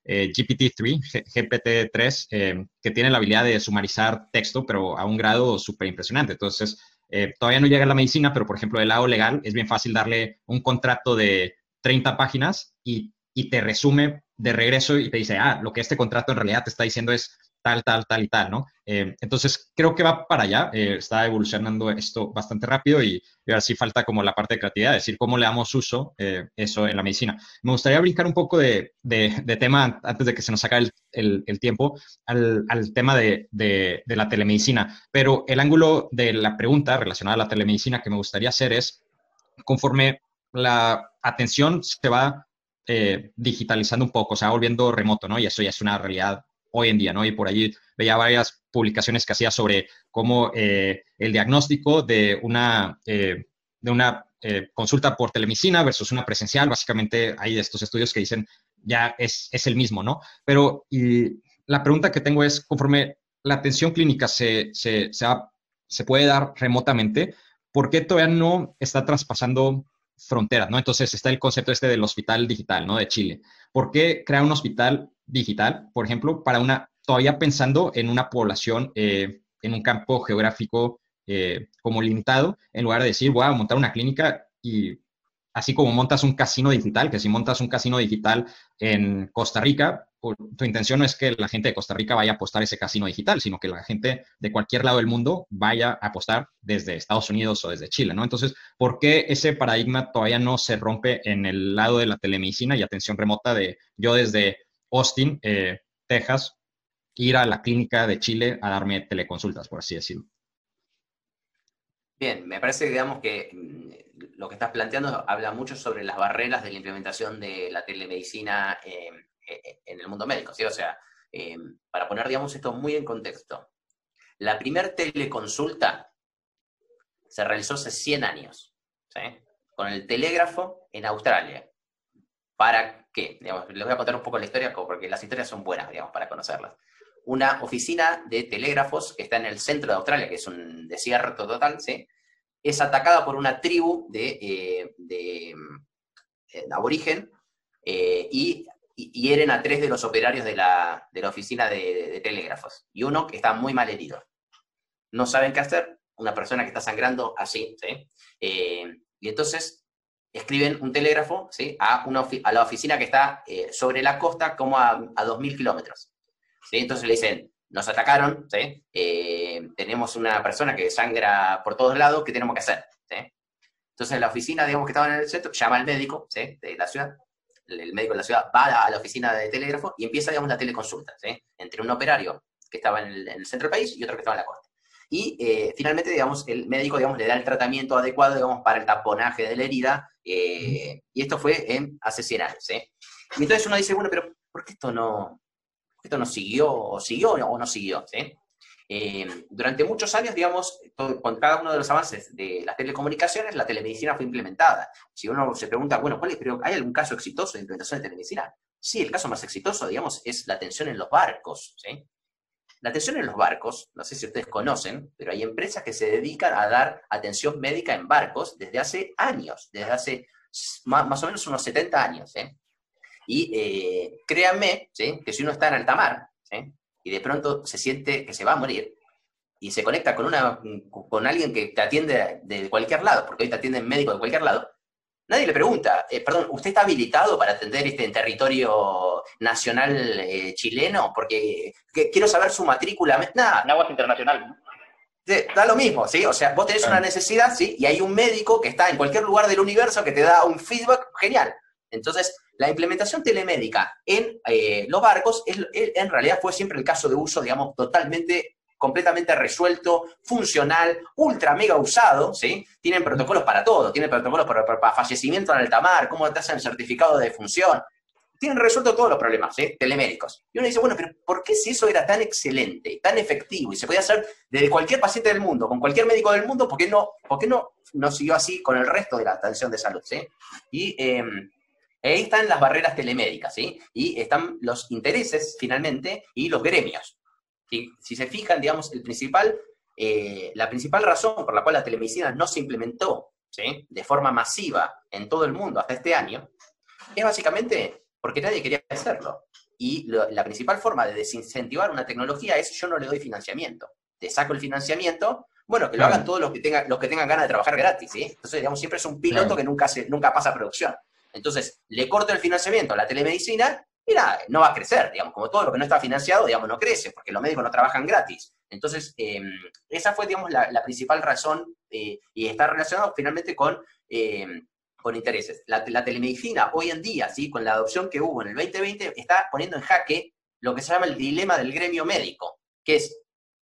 GPT-3, GPT-3, que tiene la habilidad de sumarizar texto, pero a un grado súper impresionante. Entonces, eh, todavía no llega a la medicina, pero por ejemplo, del lado legal es bien fácil darle un contrato de 30 páginas y, y, te resume de regreso y te dice, ah, lo que este contrato en realidad te está diciendo es tal, tal, tal y tal, ¿no? Eh, entonces, creo que va para allá, eh, está evolucionando esto bastante rápido y, ahora sí falta como la parte de creatividad, decir, cómo le damos uso eh, eso en la medicina. Me gustaría brincar un poco de, de, tema, antes de que se nos acabe el, el, tiempo, al, tema de, de, la telemedicina, pero el ángulo de la pregunta relacionada a la telemedicina que me gustaría hacer es, conforme la atención se va digitalizando un poco, se va volviendo remoto, ¿no? Y eso ya es una realidad hoy en día, ¿no? Y por allí veía varias publicaciones que hacía sobre cómo eh, el diagnóstico de una, eh, de una eh, consulta por telemedicina versus una presencial, básicamente hay estos estudios que dicen ya es, es el mismo, ¿no? Pero y la pregunta que tengo es, conforme la atención clínica se, se, se, se puede dar remotamente, ¿por qué todavía no está traspasando fronteras, ¿no? Entonces está el concepto este del hospital digital, ¿no? De Chile. ¿Por qué crear un hospital digital, por ejemplo, para una, todavía pensando en una población, eh, en un campo geográfico eh, como limitado, en lugar de decir, voy a montar una clínica y así como montas un casino digital, que si montas un casino digital en Costa Rica, tu intención no es que la gente de Costa Rica vaya a apostar ese casino digital, sino que la gente de cualquier lado del mundo vaya a apostar desde Estados Unidos o desde Chile, ¿no? Entonces, ¿por qué ese paradigma todavía no se rompe en el lado de la telemedicina y atención remota de yo desde Austin, eh, Texas, ir a la clínica de Chile a darme teleconsultas, por así decirlo? Bien, me parece, digamos, que mm, lo que estás planteando habla mucho sobre las barreras de la implementación de la telemedicina eh, en el mundo médico. O sea, eh, para poner, digamos, esto muy en contexto, la primer teleconsulta se realizó hace 100 años. Con el telégrafo en Australia. ¿Para qué? les voy a contar un poco la historia porque las historias son buenas, digamos, para conocerlas. Una oficina de telégrafos que está en el centro de Australia, que es un desierto total, ¿sí? Es atacada por una tribu de, eh, de, aborigen y y hieren a tres de los operarios de la, oficina de, telégrafos y uno que está muy mal herido. No saben qué hacer, una persona que está sangrando así, ¿sí? Eh, y entonces escriben un telégrafo ¿sí? a, una a la oficina que está eh, sobre la costa como a, a 2.000 kilómetros. ¿sí? Entonces le dicen, nos atacaron, ¿sí? Eh, tenemos una persona que sangra por todos lados, ¿qué tenemos que hacer? Entonces la oficina, digamos que estaba en el centro, llama al médico de la ciudad, el médico de la ciudad va a la oficina de telégrafo y empieza, digamos, la teleconsulta, Entre un operario que estaba en el, centro del país y otro que estaba en la costa. Y eh, finalmente, digamos, el médico, digamos, le da el tratamiento adecuado, digamos, para el taponaje de la herida, eh, y esto fue en, hace 100 años, Y entonces uno dice, bueno, pero ¿por qué esto no, esto no siguió, o siguió o no siguió, ¿sí? Eh, durante muchos años, digamos, con cada uno de los avances de las telecomunicaciones, la telemedicina fue implementada. Si uno se pregunta, bueno, ¿cuál es, pero ¿hay algún caso exitoso de implementación de telemedicina? Sí, el caso más exitoso, digamos, es la atención en los barcos. La atención en los barcos, no sé si ustedes conocen, pero hay empresas que se dedican a dar atención médica en barcos desde hace años, desde hace más, o menos unos 70 años. Y eh, créanme que si uno está en alta mar, y de pronto se siente que se va a morir y se conecta con, una, con alguien que te atiende de cualquier lado, porque hoy te atienden médicos de cualquier lado, nadie le pregunta, eh, perdón, ¿usted está habilitado para atender este en territorio nacional eh, chileno? Porque quiero saber su matrícula. Nada. En aguas internacional. Da lo mismo, ¿sí? O sea, vos tenés una necesidad, ¿sí? Y hay un médico que está en cualquier lugar del universo que te da un feedback genial. Entonces, la implementación telemédica en eh, los barcos en realidad fue siempre el caso de uso, digamos, totalmente completamente resuelto, funcional, ultra mega usado, ¿sí? Tienen protocolos para todo, tienen protocolos para, para, fallecimiento en alta mar, cómo te hacen certificado de función. Tienen resuelto todos los problemas ¿sí? telemédicos. Y uno dice, bueno, pero ¿por qué si eso era tan excelente, tan efectivo y se podía hacer desde cualquier paciente del mundo, con cualquier médico del mundo, ¿por qué no, por qué no, no siguió así con el resto de la atención de salud? ¿sí? Y em, ahí están las barreras telemédicas, ¿sí? Y están los intereses, finalmente, y los gremios. Si se fijan, digamos, el principal, eh, la principal razón por la cual la telemedicina no se implementó de forma masiva en todo el mundo hasta este año, es básicamente porque nadie quería hacerlo. Y la principal forma de desincentivar una tecnología es yo no le doy financiamiento. Te saco el financiamiento, bueno, que lo hagan todos los que, tengan, los que tengan ganas de trabajar gratis. Entonces, digamos, siempre es un piloto que nunca, se, nunca pasa a producción. Entonces, le corto el financiamiento a la telemedicina mira, no va a crecer, digamos, como todo lo que no está financiado, digamos, no crece, porque los médicos no trabajan gratis. Entonces, em, esa fue, digamos, la, principal razón eh, y está relacionado finalmente con, em, con intereses. La, telemedicina hoy en día, ¿sí? con la adopción que hubo en el 2020, está poniendo en jaque lo que se llama el dilema del gremio médico, que es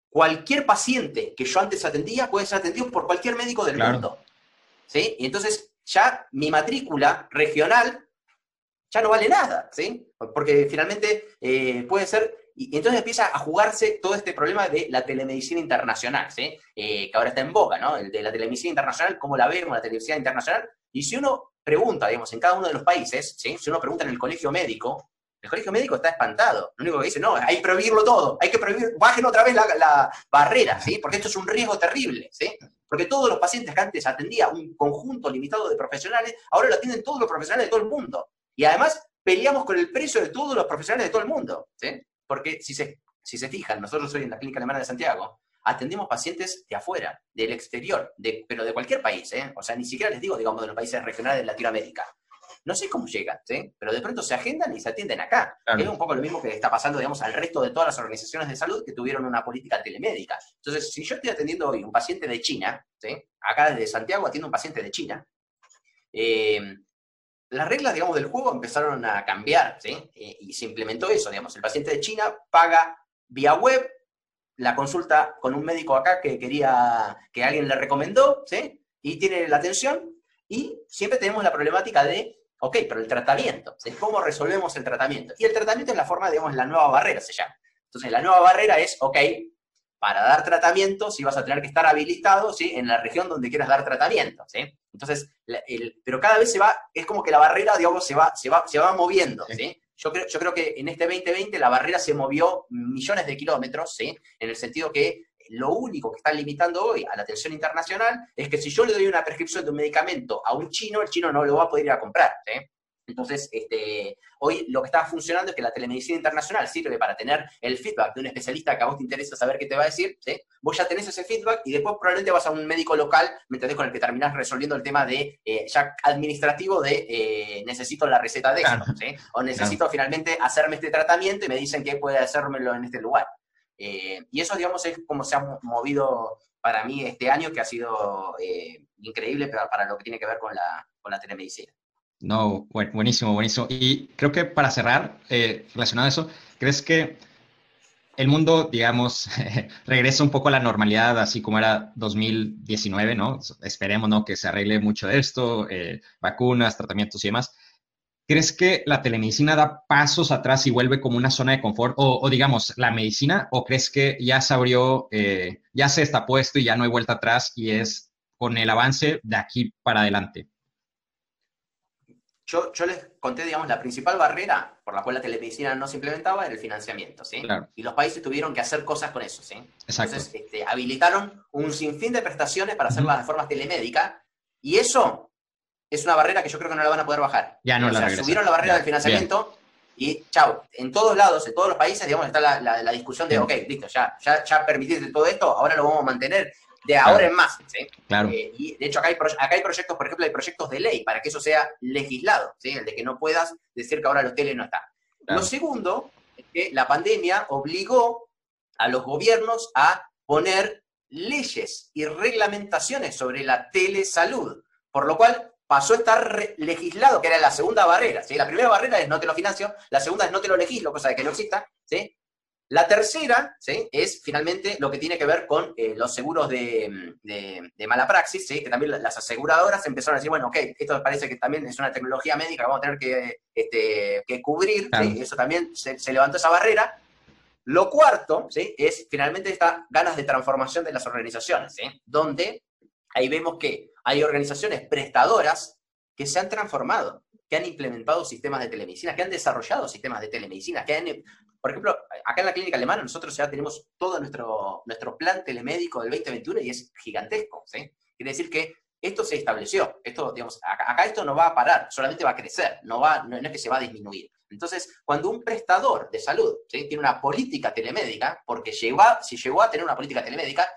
cualquier paciente que yo antes atendía puede ser atendido por cualquier médico del mundo. ¿sí? Y entonces ya mi matrícula regional ya no vale nada, ¿sí? Porque finalmente eh, puede ser, y entonces empieza a jugarse todo este problema de la telemedicina internacional, ¿sí? Eh, que ahora está en boca, ¿no? El de la telemedicina internacional, ¿cómo la vemos, la telemedicina internacional? Y si uno pregunta, digamos, en cada uno de los países, ¿sí? Si uno pregunta en el colegio médico, el colegio médico está espantado. Lo único que dice, no, hay que prohibirlo todo, hay que prohibir, bajen otra vez la, la barrera, ¿sí? Porque esto es un riesgo terrible, ¿sí? Porque todos los pacientes que antes atendía un conjunto limitado de profesionales, ahora lo atienden todos los profesionales de todo el mundo. Y además peleamos con el precio de todos los profesionales de todo el mundo, ¿sí? Porque si se, si se fijan, nosotros hoy en la Clínica Alemana de Santiago atendemos pacientes de afuera, del exterior, de, pero de cualquier país, ¿eh? O sea, ni siquiera les digo, digamos, de los países regionales de Latinoamérica. No sé cómo llegan, ¿sí? Pero de pronto se agendan y se atienden acá. Es un poco lo mismo que está pasando, digamos, al resto de todas las organizaciones de salud que tuvieron una política telemédica. Entonces, si yo estoy atendiendo hoy un paciente de China, ¿sí? Acá desde Santiago atiendo un paciente de China, eh, las reglas, digamos, del juego empezaron a cambiar, ¿sí? Eh, y se implementó eso, digamos, el paciente de China paga vía web la consulta con un médico acá que quería, que alguien le recomendó, ¿sí? Y tiene la atención y siempre tenemos la problemática de, ok, pero el tratamiento, ¿sí? ¿Cómo resolvemos el tratamiento? Y el tratamiento es la forma, digamos, la nueva barrera se llama. Entonces, la nueva barrera es, ok, para dar tratamiento, si vas a tener que estar habilitado, ¿sí? En la región donde quieras dar tratamiento, ¿sí? Entonces, pero cada vez se va, es como que la barrera, digamos, se va, se va, se va moviendo, ¿sí? Yo creo, yo creo que en este 2020 la barrera se movió millones de kilómetros, ¿sí? En el sentido que lo único que están limitando hoy a la atención internacional es que si yo le doy una prescripción de un medicamento a un chino, el chino no lo va a poder ir a comprar, ¿sí? Entonces, este, hoy lo que está funcionando es que la telemedicina internacional sirve para tener el feedback de un especialista que a vos te interesa saber qué te va a decir, ¿sí? Vos ya tenés ese feedback y después probablemente vas a un médico local, ¿me entendés? Con el que terminás resolviendo el tema de, eh, ya administrativo de eh, necesito la receta de esto, ¿sí? O necesito finalmente hacerme este tratamiento y me dicen que puede hacérmelo en este lugar. Eh, y eso, digamos, es como se ha movido para mí este año, que ha sido increíble para, para lo que tiene que ver con la, con la telemedicina. No, buenísimo, buenísimo. Y creo que para cerrar, eh, relacionado a eso, ¿crees que el mundo, digamos, regresa un poco a la normalidad, así como era 2019, ¿no? Esperemos, ¿no? Que se arregle mucho de esto, eh, vacunas, tratamientos y demás. ¿Crees que la telemedicina da pasos atrás y vuelve como una zona de confort? O, digamos, la medicina, o crees que ya se abrió, eh, ya se está puesto y ya no hay vuelta atrás y es con el avance de aquí para adelante? Yo, les conté, digamos, la principal barrera por la cual la telemedicina no se implementaba era el financiamiento, ¿sí? Y los países tuvieron que hacer cosas con eso, ¿sí? Entonces, este, habilitaron un sinfín de prestaciones para hacerlas de forma telemédica y eso es una barrera que yo creo que no la van a poder bajar. Ya no o sea, subieron la barrera del financiamiento y, chao, en todos lados, en todos los países, digamos, está la, discusión de, ok, listo, ya, ya, ya permitiste todo esto, ahora lo vamos a mantener de ahora en más. ¿sí? Claro. Eh, y de hecho, acá hay, acá hay proyectos, por ejemplo, hay proyectos de ley para que eso sea legislado, ¿sí? el de que no puedas decir que ahora los tele no están. Lo segundo es que la pandemia obligó a los gobiernos a poner leyes y reglamentaciones sobre la telesalud, por lo cual pasó a estar legislado, que era la segunda barrera. ¿sí? La primera barrera es no te lo financio, la segunda es no te lo legislo, cosa de que no exista. ¿sí? La tercera ¿sí? es finalmente lo que tiene que ver con eh, los seguros de, mala praxis, ¿sí? que también las aseguradoras empezaron a decir, bueno, ok, esto parece que también es una tecnología médica que vamos a tener que, este, que cubrir, eso también se, se, levantó esa barrera. Lo cuarto ¿sí? es finalmente estas ganas de transformación de las organizaciones, ¿sí? donde ahí vemos que hay organizaciones prestadoras que se han transformado, que han implementado sistemas de telemedicina, que han desarrollado sistemas de telemedicina, que han por ejemplo, acá en la clínica alemana nosotros ya tenemos todo nuestro, nuestro plan telemédico del 2021 y es gigantesco. ¿sí? Quiere decir que esto se estableció. Esto, digamos, acá, esto no va a parar, solamente va a crecer, no, va, no, es que se va a disminuir. Entonces, cuando un prestador de salud tiene una política telemédica, porque llegó si llegó a tener una política telemédica,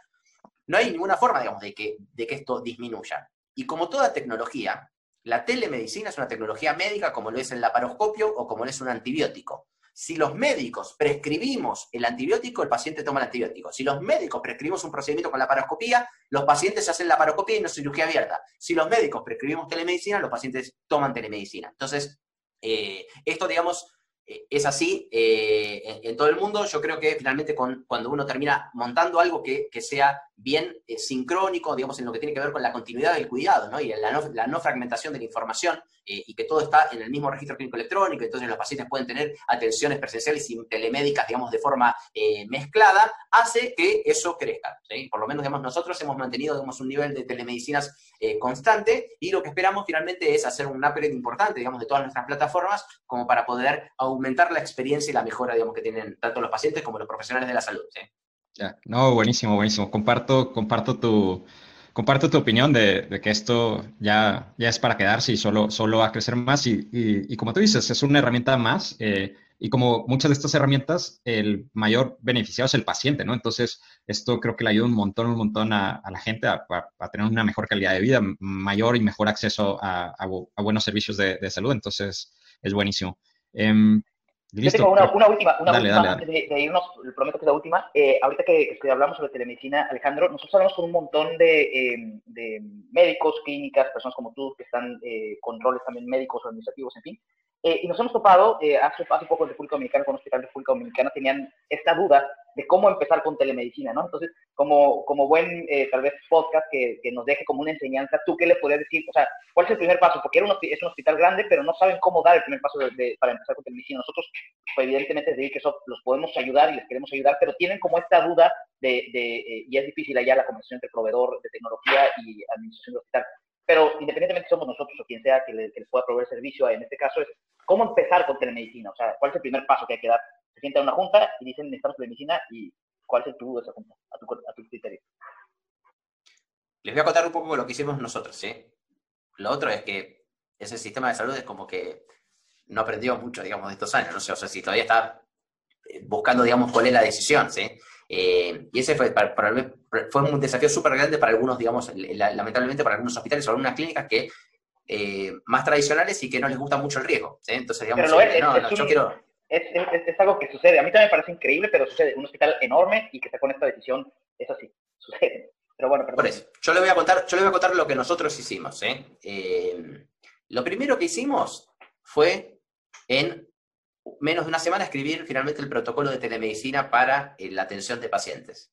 no hay ninguna forma, digamos, de que, de que esto disminuya. Y como toda tecnología, la telemedicina es una tecnología médica como lo es el laparoscopio o como lo es un antibiótico. Si los médicos prescribimos el antibiótico, el paciente toma el antibiótico. Si los médicos prescribimos un procedimiento con la paroscopía, los pacientes hacen la paroscopía y no cirugía abierta. Si los médicos prescribimos telemedicina, los pacientes toman telemedicina. Entonces, eh, esto, digamos, es así eh, en, todo el mundo. Yo creo que finalmente cuando uno termina montando algo que, sea bien sincrónico, digamos, en lo que tiene que ver con la continuidad del cuidado ¿no? y la no fragmentación de la información, eh, y que todo está en el mismo registro clínico electrónico, entonces los pacientes pueden tener atenciones presenciales y telemédicas, digamos, de forma eh, mezclada, hace que eso crezca. Por lo menos, digamos, nosotros hemos mantenido, digamos, un nivel de telemedicinas eh, constante y lo que esperamos finalmente es hacer un upgrade importante, digamos, de todas nuestras plataformas como para poder aumentar la experiencia y la mejora, digamos, que tienen tanto los pacientes como los profesionales de la salud. No, buenísimo, buenísimo. Comparto, comparto tu, comparto tu opinión de, que esto ya, ya es para quedarse y solo, solo va a crecer más. Y, como tú dices, es una herramienta más. Eh, y como muchas de estas herramientas, el mayor beneficiado es el paciente, ¿no? Entonces, esto creo que le ayuda un montón, un montón a, la gente a, tener una mejor calidad de vida, mayor y mejor acceso a, buenos servicios de, salud. Entonces, es buenísimo. Em, Listo. Yo tengo una, una última, una última De, de, irnos, prometo que es la última. Eh, ahorita que, que, hablamos sobre telemedicina, Alejandro, nosotros hablamos con un montón de, eh, de médicos, clínicas, personas como tú que están eh, con roles también médicos, administrativos, en fin, eh, y nos hemos topado, eh, hace, hace poco en República Dominicana, con un hospital de República Dominicana, tenían esta duda de cómo empezar con telemedicina, ¿no? Entonces, como, como buen, eh, tal vez, podcast que, que, nos deje como una enseñanza, ¿tú qué le podrías decir? O sea, ¿cuál es el primer paso? Porque era un, es un hospital grande, pero no saben cómo dar el primer paso de, para empezar con telemedicina. Nosotros, pues, evidentemente, decir que eso los podemos ayudar y les queremos ayudar, pero tienen como esta duda de, de y es difícil allá la conversación entre proveedor de tecnología y administración del hospital. Pero independientemente somos nosotros o quien sea que, le, les pueda proveer servicio, en este caso es cómo empezar con telemedicina. O sea, ¿cuál es el primer paso que hay que dar? Se sienta en una junta y dicen necesitamos telemedicina y cuál es el tubo de esa junta, a tu, a tu criterio. Les voy a contar un poco lo que hicimos nosotros, ¿sí? Lo otro es que ese sistema de salud es como que no aprendió mucho, digamos, de estos años, no sé, o sea, si todavía está eh, buscando, digamos, cuál es la decisión, ¿sí? Eh, y ese fue, para, fue un desafío súper grande para algunos, digamos, lamentablemente para algunos hospitales o algunas clínicas que eh, más tradicionales y que no les gusta mucho el riesgo. Entonces, digamos, es, no, no, yo quiero... Es, es, algo que sucede. A mí también me parece increíble, pero sucede. Un hospital enorme y que está con esta decisión, eso sí, sucede. Pero bueno, perdón. yo le voy a contar, yo le voy a contar lo que nosotros hicimos. Eh, lo primero que hicimos fue en menos de una semana escribir finalmente el protocolo de telemedicina para eh, la atención de pacientes.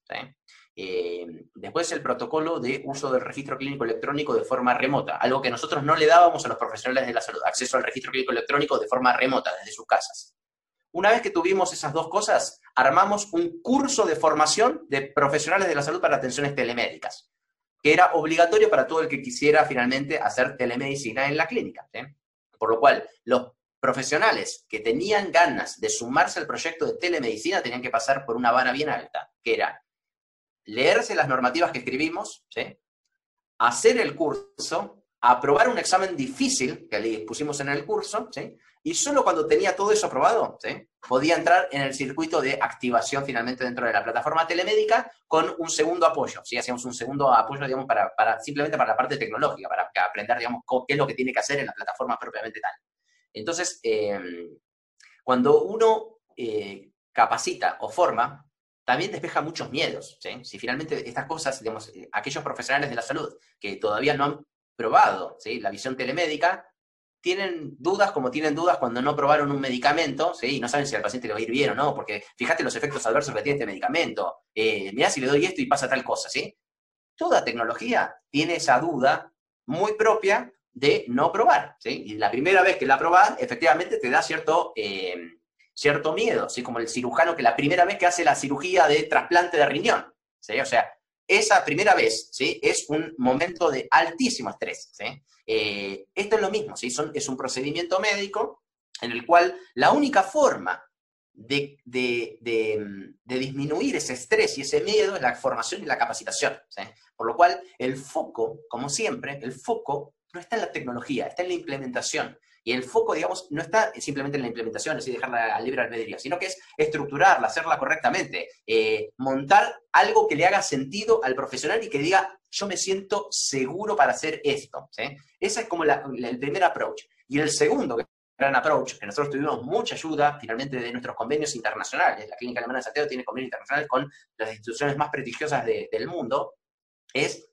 Eh, después el protocolo de uso del registro clínico electrónico de forma remota, algo que nosotros no le dábamos a los profesionales de la salud, acceso al registro clínico electrónico de forma remota desde sus casas. Una vez que tuvimos esas dos cosas, armamos un curso de formación de profesionales de la salud para atenciones telemédicas, que era obligatorio para todo el que quisiera finalmente hacer telemedicina en la clínica. Por lo cual, los profesionales que tenían ganas de sumarse al proyecto de telemedicina tenían que pasar por una vara bien alta, que era leerse las normativas que escribimos, hacer el curso, aprobar un examen difícil que le pusimos en el curso, y solo cuando tenía todo eso aprobado, podía entrar en el circuito de activación finalmente dentro de la plataforma telemédica con un segundo apoyo. ¿sí? Hacíamos un segundo apoyo, digamos, para, simplemente para la parte tecnológica, para aprender, digamos, qué es lo que tiene que hacer en la plataforma propiamente tal. Entonces, em, cuando uno eh, capacita o forma, también despeja muchos miedos. Si finalmente estas cosas, eh, aquellos profesionales de la salud que todavía no han probado ¿sí? la visión telemédica, tienen dudas como tienen dudas cuando no probaron un medicamento, ¿sí? Y no saben si al paciente le va a ir bien o no, porque fíjate los efectos adversos que tiene este medicamento. Eh, mirá si le doy esto y pasa tal cosa, ¿sí? Toda tecnología tiene esa duda muy propia de no probar, ¿sí? Y la primera vez que la probás, efectivamente te da cierto, eh, cierto miedo, ¿sí? Como el cirujano que la primera vez que hace la cirugía de trasplante de riñón, ¿sí? O sea, esa primera vez, ¿sí? Es un momento de altísimo estrés, ¿sí? Eh, esto es lo mismo, ¿sí? es un procedimiento médico en el cual la única forma de, disminuir ese estrés y ese miedo es la formación y la capacitación. Por lo cual, el foco, como siempre, el foco no está en la tecnología, está en la implementación. Y el foco, digamos, no está simplemente en la implementación, así dejarla al libre albedrío, sino que es estructurarla, hacerla correctamente, eh, montar algo que le haga sentido al profesional y que diga, yo me siento seguro para hacer esto. ¿sí? Ese es como el primer approach. Y el segundo gran approach, que nosotros tuvimos mucha ayuda finalmente de nuestros convenios internacionales, la Clínica Alemana de Santiago tiene convenios internacionales con las instituciones más prestigiosas del mundo, es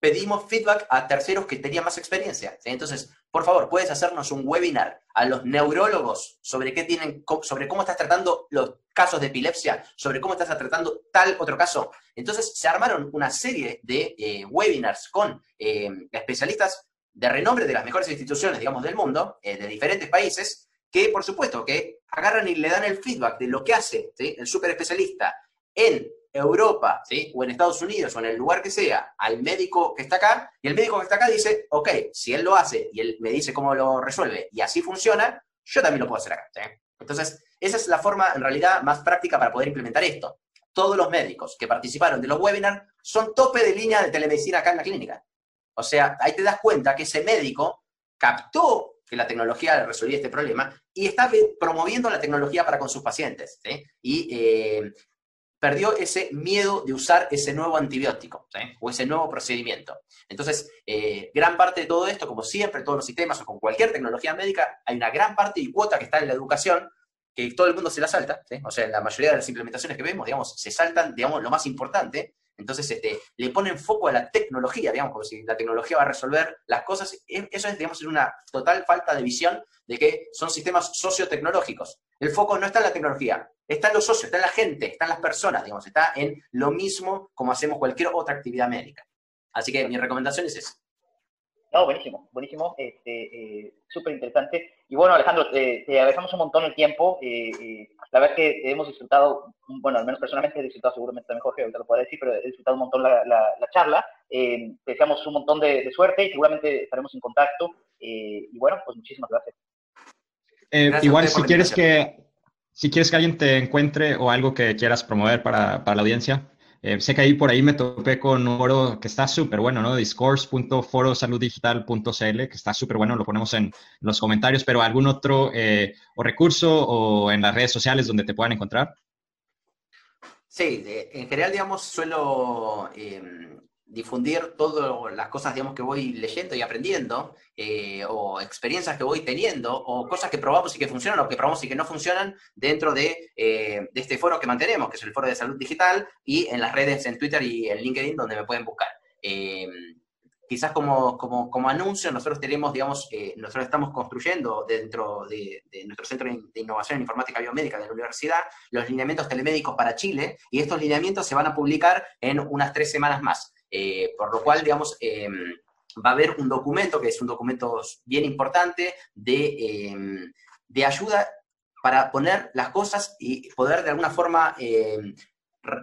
pedimos feedback a terceros que tenían más experiencia. Entonces, por favor, puedes hacernos un webinar a los neurólogos sobre qué tienen, sobre cómo estás tratando los casos de epilepsia, sobre cómo estás tratando tal otro caso. Entonces, se armaron una serie de eh, webinars con eh, especialistas de renombre de las mejores instituciones, digamos, del mundo, eh, de diferentes países, que por supuesto que agarran y le dan el feedback de lo que hace el super especialista en Europa, ¿sí? o en Estados Unidos, o en el lugar que sea, al médico que está acá, y el médico que está acá dice, ok, si él lo hace y él me dice cómo lo resuelve y así funciona, yo también lo puedo hacer acá. Entonces, esa es la forma en realidad más práctica para poder implementar esto. Todos los médicos que participaron de los webinars son tope de línea de telemedicina acá en la clínica. O sea, ahí te das cuenta que ese médico captó que la tecnología resolvía este problema y está promoviendo la tecnología para con sus pacientes. Y eh, perdió ese miedo de usar ese nuevo antibiótico o ese nuevo procedimiento. Entonces, eh, gran parte de todo esto, como siempre, todos los sistemas o con cualquier tecnología médica, hay una gran parte y cuota que está en la educación que todo el mundo se la salta, o sea, la mayoría de las implementaciones que vemos, digamos, se saltan, digamos, lo más importante, entonces este, le ponen foco a la tecnología, digamos, como si la tecnología va a resolver las cosas, e, eso es, digamos, una total falta de visión de que son sistemas sociotecnológicos. El foco no está en la tecnología, está en los socios, está la gente, está en las personas, digamos, está en lo mismo como hacemos cualquier otra actividad médica. Así que mi recomendación es esa. No, buenísimo, buenísimo, este, eh, súper interesante. Y bueno, Alejandro, te, te agradecemos un montón el tiempo. Eh, eh, la verdad es que hemos disfrutado, bueno, al menos personalmente he disfrutado, seguramente también Jorge ahorita lo puede decir, pero he disfrutado un montón la, la, charla. te deseamos un montón de, suerte y seguramente estaremos en contacto. y bueno, pues muchísimas gracias. igual, si quieres que si quieres que alguien te encuentre o algo que quieras promover para, para la audiencia, eh, sé que ahí por ahí me topé con un foro que está súper bueno, ¿no? discourse.forosaluddigital.cl, que está súper bueno, lo ponemos en los comentarios, pero algún otro eh, o recurso o en las redes sociales donde te puedan encontrar. Sí, en general, digamos, suelo em, difundir todas las cosas, digamos, que voy leyendo y aprendiendo, eh, o experiencias que voy teniendo, o cosas que probamos y que funcionan, o que probamos y que no funcionan dentro de, eh, de, este foro que mantenemos, que es el foro de salud digital, y en las redes, en Twitter y en LinkedIn, donde me pueden buscar. Eh, quizás como, como, como, anuncio, nosotros tenemos, digamos, nosotros estamos construyendo dentro de, de, nuestro Centro de Innovación en Informática Biomédica de la Universidad los lineamientos telemédicos para Chile, y estos lineamientos se van a publicar en unas tres semanas más. Eh, por lo cual, digamos, em, va a haber un documento, que es un documento bien importante, de, em, de ayuda para poner las cosas y poder de alguna forma em,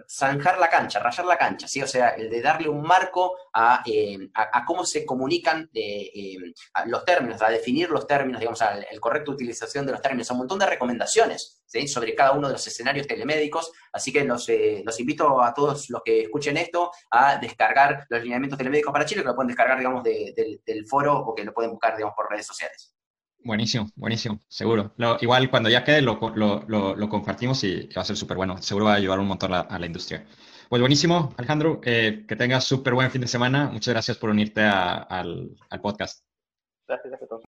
zanjar la cancha, rayar la cancha, ¿sí? O sea, el de darle un marco a, eh, cómo se comunican eh, los términos, a definir los términos, digamos, a la correcta utilización de los términos, a un montón de recomendaciones ¿sí? sobre cada uno de los escenarios telemédicos, así que los, eh, los invito a todos los que escuchen esto a descargar los lineamientos telemédicos para Chile, que lo pueden descargar, digamos, del foro o que lo pueden buscar, digamos, por redes sociales. Buenísimo, buenísimo, seguro. igual cuando ya quede lo, lo, compartimos y va a ser súper bueno. Seguro va a ayudar un montón a, la industria. Pues buenísimo, Alejandro. Eh, que tengas súper buen fin de semana. Muchas gracias por unirte al, al podcast. Gracias, gracias a todos.